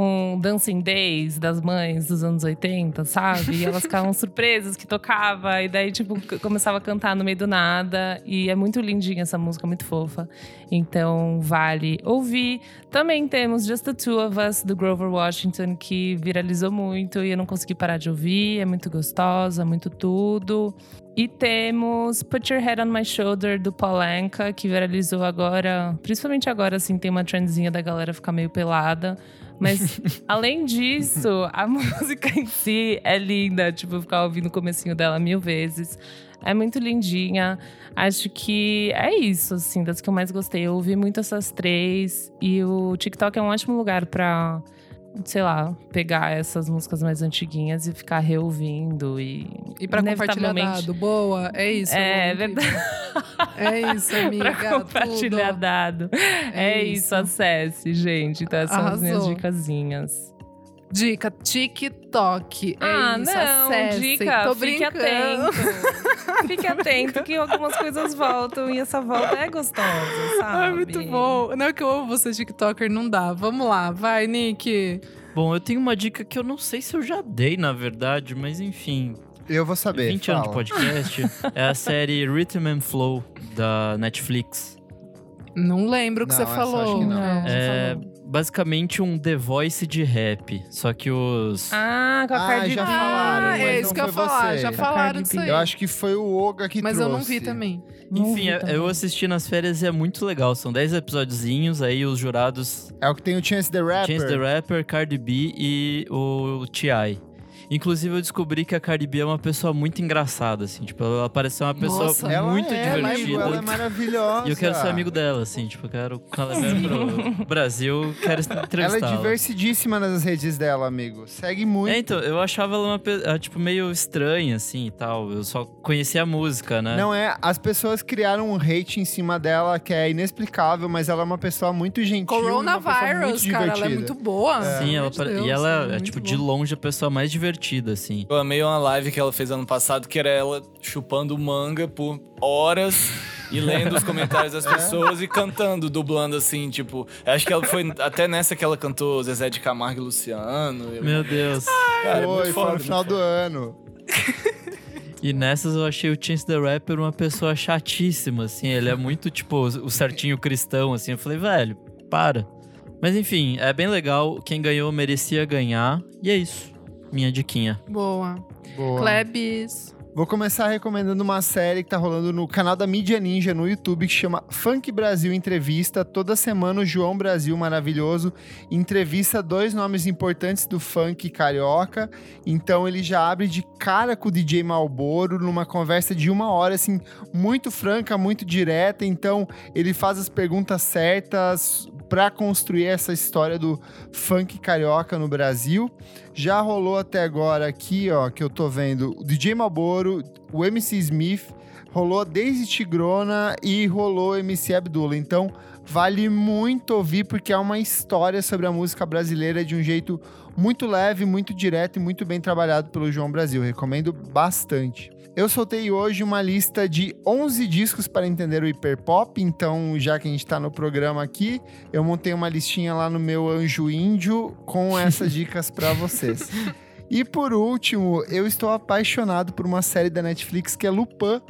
um Dancing Days das mães dos anos 80, sabe? E elas ficavam surpresas que tocava, e daí, tipo, começava a cantar no meio do nada. E é muito lindinha essa música, muito fofa. Então, vale ouvir. Também temos Just the Two of Us, do Grover Washington, que viralizou muito e eu não consegui parar de ouvir. É muito gostosa, muito tudo. E temos Put Your Head on My Shoulder, do Polanka, que viralizou agora. Principalmente agora, assim, tem uma trendzinha da galera ficar meio pelada. Mas, além disso, a música em si é linda. Tipo, eu ficar ouvindo o comecinho dela mil vezes. É muito lindinha. Acho que é isso, assim, das que eu mais gostei. Eu ouvi muito essas três. E o TikTok é um ótimo lugar pra, sei lá, pegar essas músicas mais antiguinhas e ficar reouvindo. E, E pra compartilhar dado. Boa. É isso. É, incrível. verdade. É isso, amiga. pra compartilhar tudo. dado. É, isso. isso. acesse, gente. Então, essas são as minhas dicasinhas. Dica, TikTok. É ah, isso, não, acessem. dica, Tô fique brincando. atento. fique atento que algumas coisas voltam e essa volta é gostosa, sabe? Ai, muito bom. Não é que eu amo você, TikToker, não dá. Vamos lá, vai, Nick. Bom, eu tenho uma dica que eu não sei se eu já dei, na verdade, mas enfim. Eu vou saber. 20 anos de fala. podcast. é a série Rhythm and Flow da Netflix. Não lembro o que Não, você falou. acho que não. É basicamente um The Voice de rap. Só que os. Ah, com a Ah, Cardi já B. falaram, Ah, mas é isso que eu ia falar. você. Já falaram disso aí. Eu acho que foi o Oga que Mas trouxe. eu não vi também. Não Enfim, vi também. eu assisti nas férias e é muito legal. São 10 episódiozinhos, aí os jurados É o que tem o Chance the Rapper. Chance the Rapper, Cardi B e o T.I. Inclusive, eu descobri que a Cardi B é uma pessoa muito engraçada, assim. Tipo, ela parece ser uma pessoa Nossa. Muito é, é- divertida. Ela é maravilhosa. E eu quero ser amigo dela, assim. Tipo, eu quero, quando ela vier pro Brasil, quero Ela é entrevistá-la. diversidíssima nas redes dela, amigo. Segue muito. É, então, eu achava ela uma pe- ah, tipo, meio estranha, assim, e tal. Eu só conhecia a música, né? Não é, as pessoas criaram um hate em cima dela que é inexplicável, mas ela é uma pessoa muito gentil, uma pessoa Coronavirus, muito cara, ela é divertida. muito boa. Sim, Pelo ela Deus, e ela é, muito tipo, boa. de longe a pessoa mais divertida, assim. Eu amei uma live que ela fez ano passado, que era ela chupando manga por horas e lendo os comentários das pessoas e cantando, dublando assim, tipo. Acho que ela foi até nessa que ela cantou Zezé de Camargo e Luciano. Eu- Meu Deus. Cara, é Foi, foi no final do ano. E nessas eu achei o Chance the Rapper uma pessoa chatíssima, assim. Ele é muito, tipo, o certinho cristão, assim. Eu falei, velho, para. Mas enfim, é bem legal. Quem ganhou merecia ganhar. E é isso. Minha diquinha. Boa. Boa. Klebs. Vou começar recomendando uma série que tá rolando no canal da Mídia Ninja no YouTube que chama Funk Brasil Entrevista. Toda semana o João Brasil maravilhoso entrevista dois nomes importantes do funk carioca. Então ele já abre de cara com o DJ Malboro numa conversa de uma hora, assim, muito franca, muito direta. Então ele faz as perguntas certas para construir essa história do funk carioca no Brasil. Já rolou até agora aqui, ó, que eu tô vendo, o DJ Malboro, o MC Smith, rolou desde Tigrona e rolou MC Abdullah. Então, vale muito ouvir porque é uma história sobre a música brasileira de um jeito muito leve, muito direto e muito bem trabalhado pelo João Brasil. Recomendo bastante. Eu soltei hoje uma lista de 11 discos para entender o hiperpop, então já que a gente está no programa aqui, eu montei uma listinha lá no meu Anjo Índio com essas dicas para vocês. E por último, eu estou apaixonado por uma série da Netflix que é Lupin,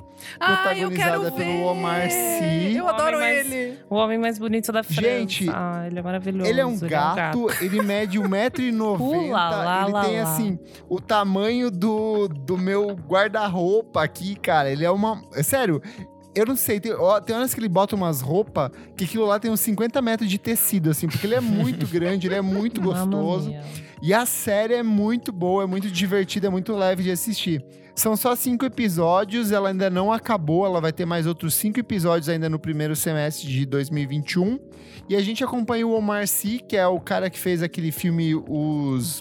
Ah, eu quero protagonizada ver. pelo Omar Sy. Eu O adoro mais- ele. O homem mais bonito da França. Gente, Ah, ele é maravilhoso. Ele é um gato, ele mede 1,90m. Ula, lá, ele lá, tem, lá. assim, o tamanho do, do meu guarda-roupa aqui, cara. Ele é uma. é Sério. Eu não sei, tem, ó, tem horas que ele bota umas roupas que aquilo lá tem uns 50 metros de tecido, assim, porque ele é muito grande, ele é muito gostoso. E a série é muito boa, é muito divertida, é muito leve de assistir. São só cinco episódios, ela ainda não acabou, ela vai ter mais outros cinco episódios ainda no primeiro semestre de 2021. E a gente acompanha o Omar Sy, que é o cara que fez aquele filme Os.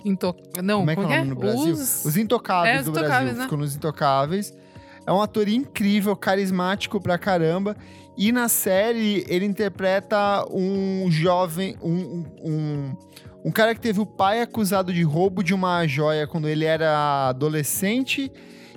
Não, como é que é o nome no Brasil? Os... Os Intocáveis É, Os do Brasil. né? Ficou nos Intocáveis. É um ator incrível, carismático pra caramba. E na série ele interpreta um jovem, um, um, um cara que teve o pai acusado de roubo de uma joia quando ele era adolescente.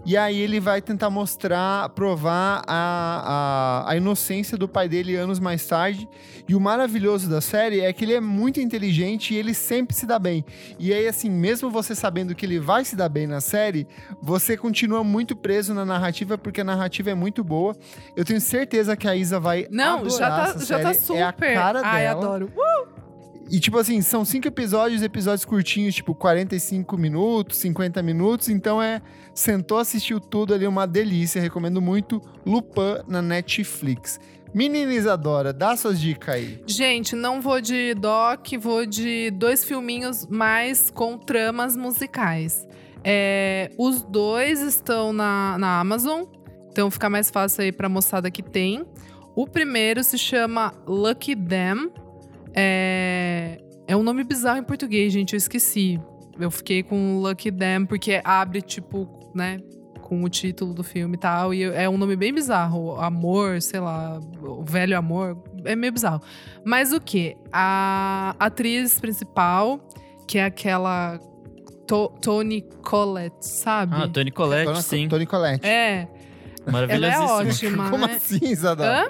E aí ele vai tentar mostrar, provar a, a, a inocência do pai dele anos mais tarde. E o maravilhoso da série é que ele é muito inteligente e ele sempre se dá bem. E aí, assim, mesmo você sabendo que ele vai se dar bem na série, você continua muito preso na narrativa, porque a narrativa é muito boa. Eu tenho certeza que a Isa vai Não, já tá, já tá série. super. É a cara Ai, dela. adoro. E, tipo assim, são cinco episódios, episódios curtinhos, tipo 45 minutos, 50 minutos. Então é. Sentou, assistiu tudo ali, uma delícia. Recomendo muito Lupin na Netflix. Menina Isadora, dá suas dicas aí. Gente, não vou de doc, vou de dois filminhos mais com tramas musicais. É, os dois estão na, na Amazon, então fica mais fácil aí pra moçada que tem. O primeiro se chama Lucky Them. É, é um nome bizarro em português, gente, eu esqueci. Eu fiquei com Lucky Them porque abre, tipo, né, com o título do filme e tal. E é um nome bem bizarro. Amor, sei lá, o velho amor. É meio bizarro. Mas o que? A atriz principal, que é aquela To- Toni Collette, sabe? Ah, Tony Colette, Tony- sim. Tony Colette. É, ela é ótima, Como né? assim, Isadora?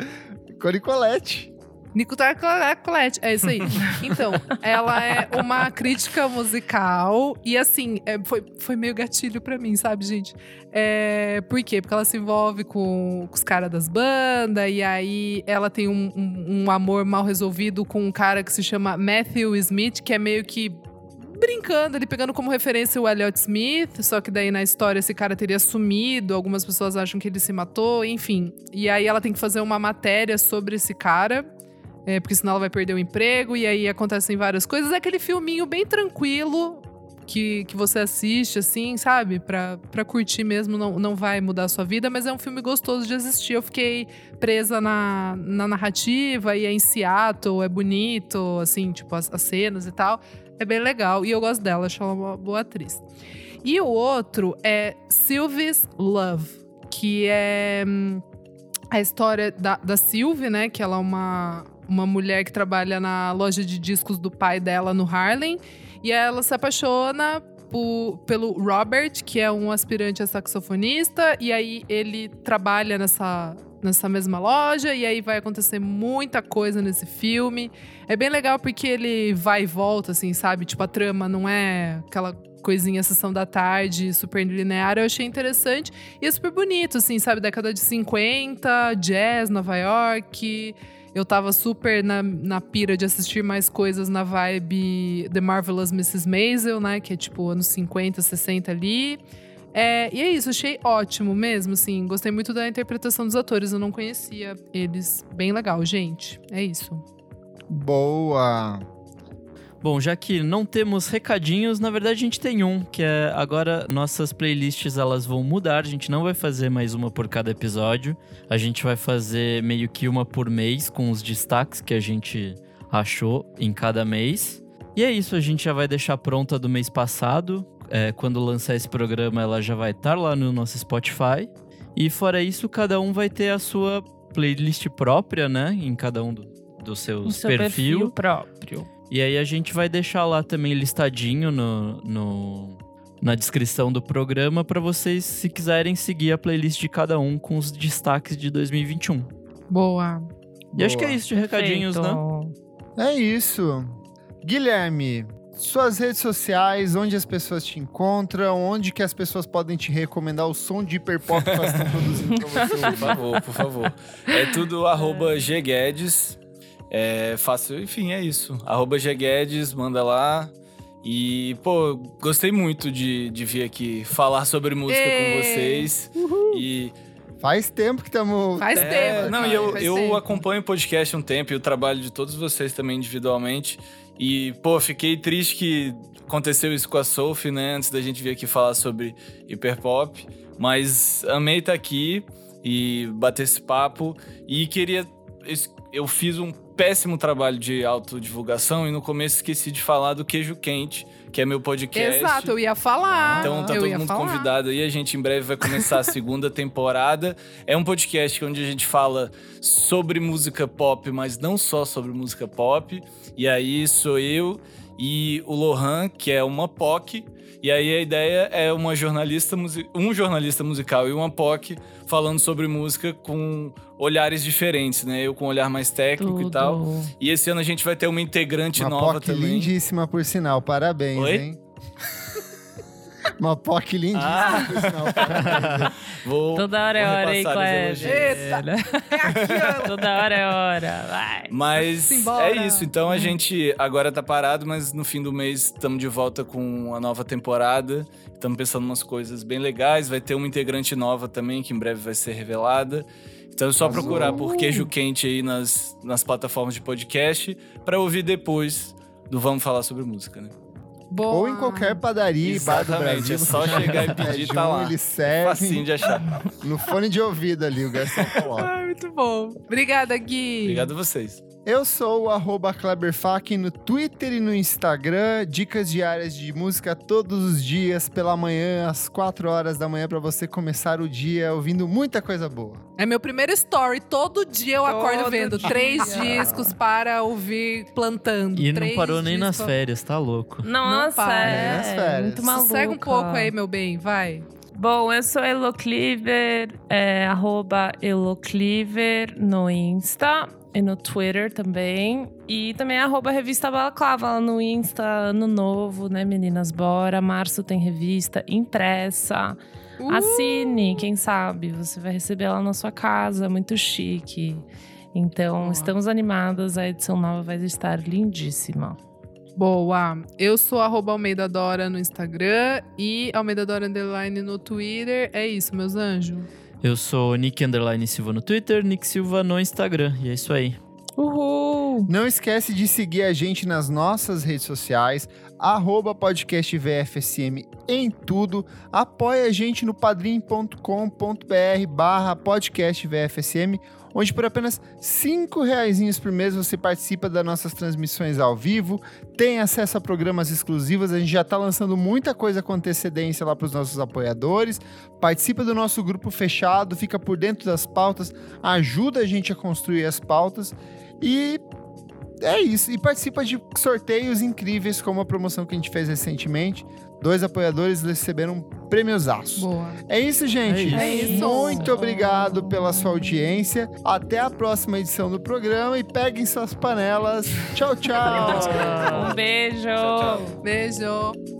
Tony Colette. Nicotar Colette, é isso aí. Então, ela é uma crítica musical e assim, é, foi, foi meio gatilho pra mim, sabe, gente? É, por quê? Porque ela se envolve com, com os caras das bandas e aí ela tem um, um- um amor mal resolvido com um cara que se chama Matthew Smith, que é meio que brincando, ele pegando como referência o Elliot Smith, só que daí na história esse cara teria sumido, algumas pessoas acham que ele se matou, enfim. E aí ela tem que fazer uma matéria sobre esse cara, é, porque senão ela vai perder o emprego, e aí acontecem várias coisas. É aquele filminho bem tranquilo que, que você assiste, assim, sabe? Pra, pra curtir mesmo, não, não vai mudar a sua vida, mas é um filme gostoso de assistir. Eu fiquei presa na, na narrativa, e é em Seattle, é bonito, assim, tipo, as, as cenas e tal. É bem legal, e eu gosto dela, acho ela uma boa atriz. E o outro é Sylvie's Love, que é hum, a história da, da Sylvie, né? Que ela é uma, uma mulher que trabalha na loja de discos do pai dela no Harlem. E ela se apaixona po- pelo Robert, que é um aspirante a saxofonista. E aí ele trabalha nessa, nessa mesma loja. E aí vai acontecer muita coisa nesse filme. É bem legal porque ele vai e volta, assim, sabe? Tipo, a trama não é aquela coisinha sessão da tarde, super linear. Eu achei interessante. E é super bonito, assim, sabe? Década de 50, jazz, Nova York. Eu tava super na, na pira de assistir mais coisas na vibe The Marvelous Mrs. Maisel, né? Que é tipo anos 50, 60 ali. É, e é isso, achei ótimo mesmo, assim. Gostei muito da interpretação dos atores, eu não conhecia eles. Bem legal, gente. É isso. Boa! Bom, já que não temos recadinhos, na verdade a gente tem um, que é agora nossas playlists elas vão mudar, a gente não vai fazer mais uma por cada episódio, a gente vai fazer meio que uma por mês com os destaques que a gente achou em cada mês. E é isso, a gente já vai deixar pronta do mês passado, é, quando lançar esse programa ela já vai estar lá no nosso Spotify. E fora isso, cada um vai ter a sua playlist própria, né, em cada um do, dos seus O seu perfil. perfil próprio. E aí a gente vai deixar lá também listadinho no, no- na descrição do programa para vocês, se quiserem seguir a playlist de cada um com os destaques de 2021. Boa. E acho que é Boa. isso de recadinhos, né? Feito. É isso. Guilherme, suas redes sociais, onde as pessoas te encontram, onde que as pessoas podem te recomendar o som de hiperpop que elas estão produzindo pra você. Por favor, por favor. É tudo arroba gguedes. É fácil, enfim, é isso. Arroba gguedes, manda lá. E, pô, gostei muito de, de vir aqui falar sobre música Ê! com vocês. E Faz tempo que estamos. Faz É, tempo. Não, cara, e eu, eu tempo. acompanho o podcast há um tempo e o trabalho de todos vocês também individualmente. E, pô, fiquei triste que aconteceu isso com a Sophie, né? Antes da gente vir aqui falar sobre hiperpop. Mas amei estar aqui e bater esse papo. E queria. Eu fiz um péssimo trabalho de autodivulgação e no começo esqueci de falar do Queijo Quente, que é meu podcast. Exato, eu ia falar. Então tá eu todo mundo falar. convidado aí. A gente em breve vai começar a segunda temporada. É um podcast onde a gente fala sobre música pop, mas não só sobre música pop. E aí sou eu e o Lohan, que é uma POC. E aí a ideia é uma jornalista um jornalista musical e uma POC falando sobre música com olhares diferentes, né? Eu com um olhar mais técnico Tudo. e tal. E esse ano a gente vai ter uma integrante Uma nova POC também. lindíssima, por sinal. Parabéns, Oi? hein? Uma POC lindíssima, Ah. Vou, Toda hora é hora, hein, repassar os Cleber? elogios. Eita! Toda hora é hora. Vai. Mas Simbora. é isso. Então a gente agora tá parado, mas no fim do mês estamos de volta com a nova temporada. Estamos pensando umas coisas bem legais. Vai ter uma integrante nova também, que em breve vai ser revelada. Então é só Arrasou. procurar por Queijo Quente aí nas, nas plataformas de podcast para ouvir depois do Vamos Falar sobre Música, né? Boa. Ou em qualquer padaria e bar do Exatamente, Brasil. é só você chegar e pedir, tá lá. Eles servem Facinho de achar. no fone de ouvido ali, o garçom coloca. Ai, muito bom. Obrigada, Gui. Obrigado a vocês. Eu sou o arroba Kleberfac no Twitter e no Instagram. Dicas diárias de música todos os dias, pela manhã, às 4 horas da manhã, pra você começar o dia ouvindo muita coisa boa. É meu primeiro story. Todo dia eu acordo Todo vendo dia. três discos para ouvir plantando. E não Três parou nem nas férias, tá louco. Nossa, para. Nem nas é férias. muito maluca. Sossega um pouco aí, meu bem. Vai. Bom, eu sou Elo Cleaver, é, arroba Elo Cleaver no Insta e no Twitter também. E também arroba Revista Balaclava lá no Insta, ano novo, né, meninas? Bora. Março tem revista impressa. Uh, Assine, quem sabe? Você vai receber ela na sua casa, muito chique. Então, Boa. estamos animadas, a edição nova vai estar lindíssima. Boa. Eu sou arroba Almeida Dora no Instagram e Almeida Dora Underline no Twitter. É isso, meus anjos. Eu sou Nick Underline Silva no Twitter, Nick Silva no Instagram. E é isso aí. Uhul! Não esquece de seguir a gente nas nossas redes sociais, arroba podcast VFSM em tudo. Apoie a gente no padrim.com.br barra podcast VFSM, onde por apenas cinco reaisinhos por mês você participa das nossas transmissões ao vivo, tem acesso a programas exclusivos, a gente já está lançando muita coisa com antecedência lá para os nossos apoiadores, participa do nosso grupo fechado, fica por dentro das pautas, ajuda a gente a construir as pautas e é isso. E participa de sorteios incríveis, como a promoção que a gente fez recentemente. Dois apoiadores receberam um prêmiozaço. Boa. É isso, gente. É isso. Muito obrigado pela sua audiência. Até a próxima edição do programa e peguem suas panelas. Tchau, tchau. Um beijo! Tchau, tchau. Beijo.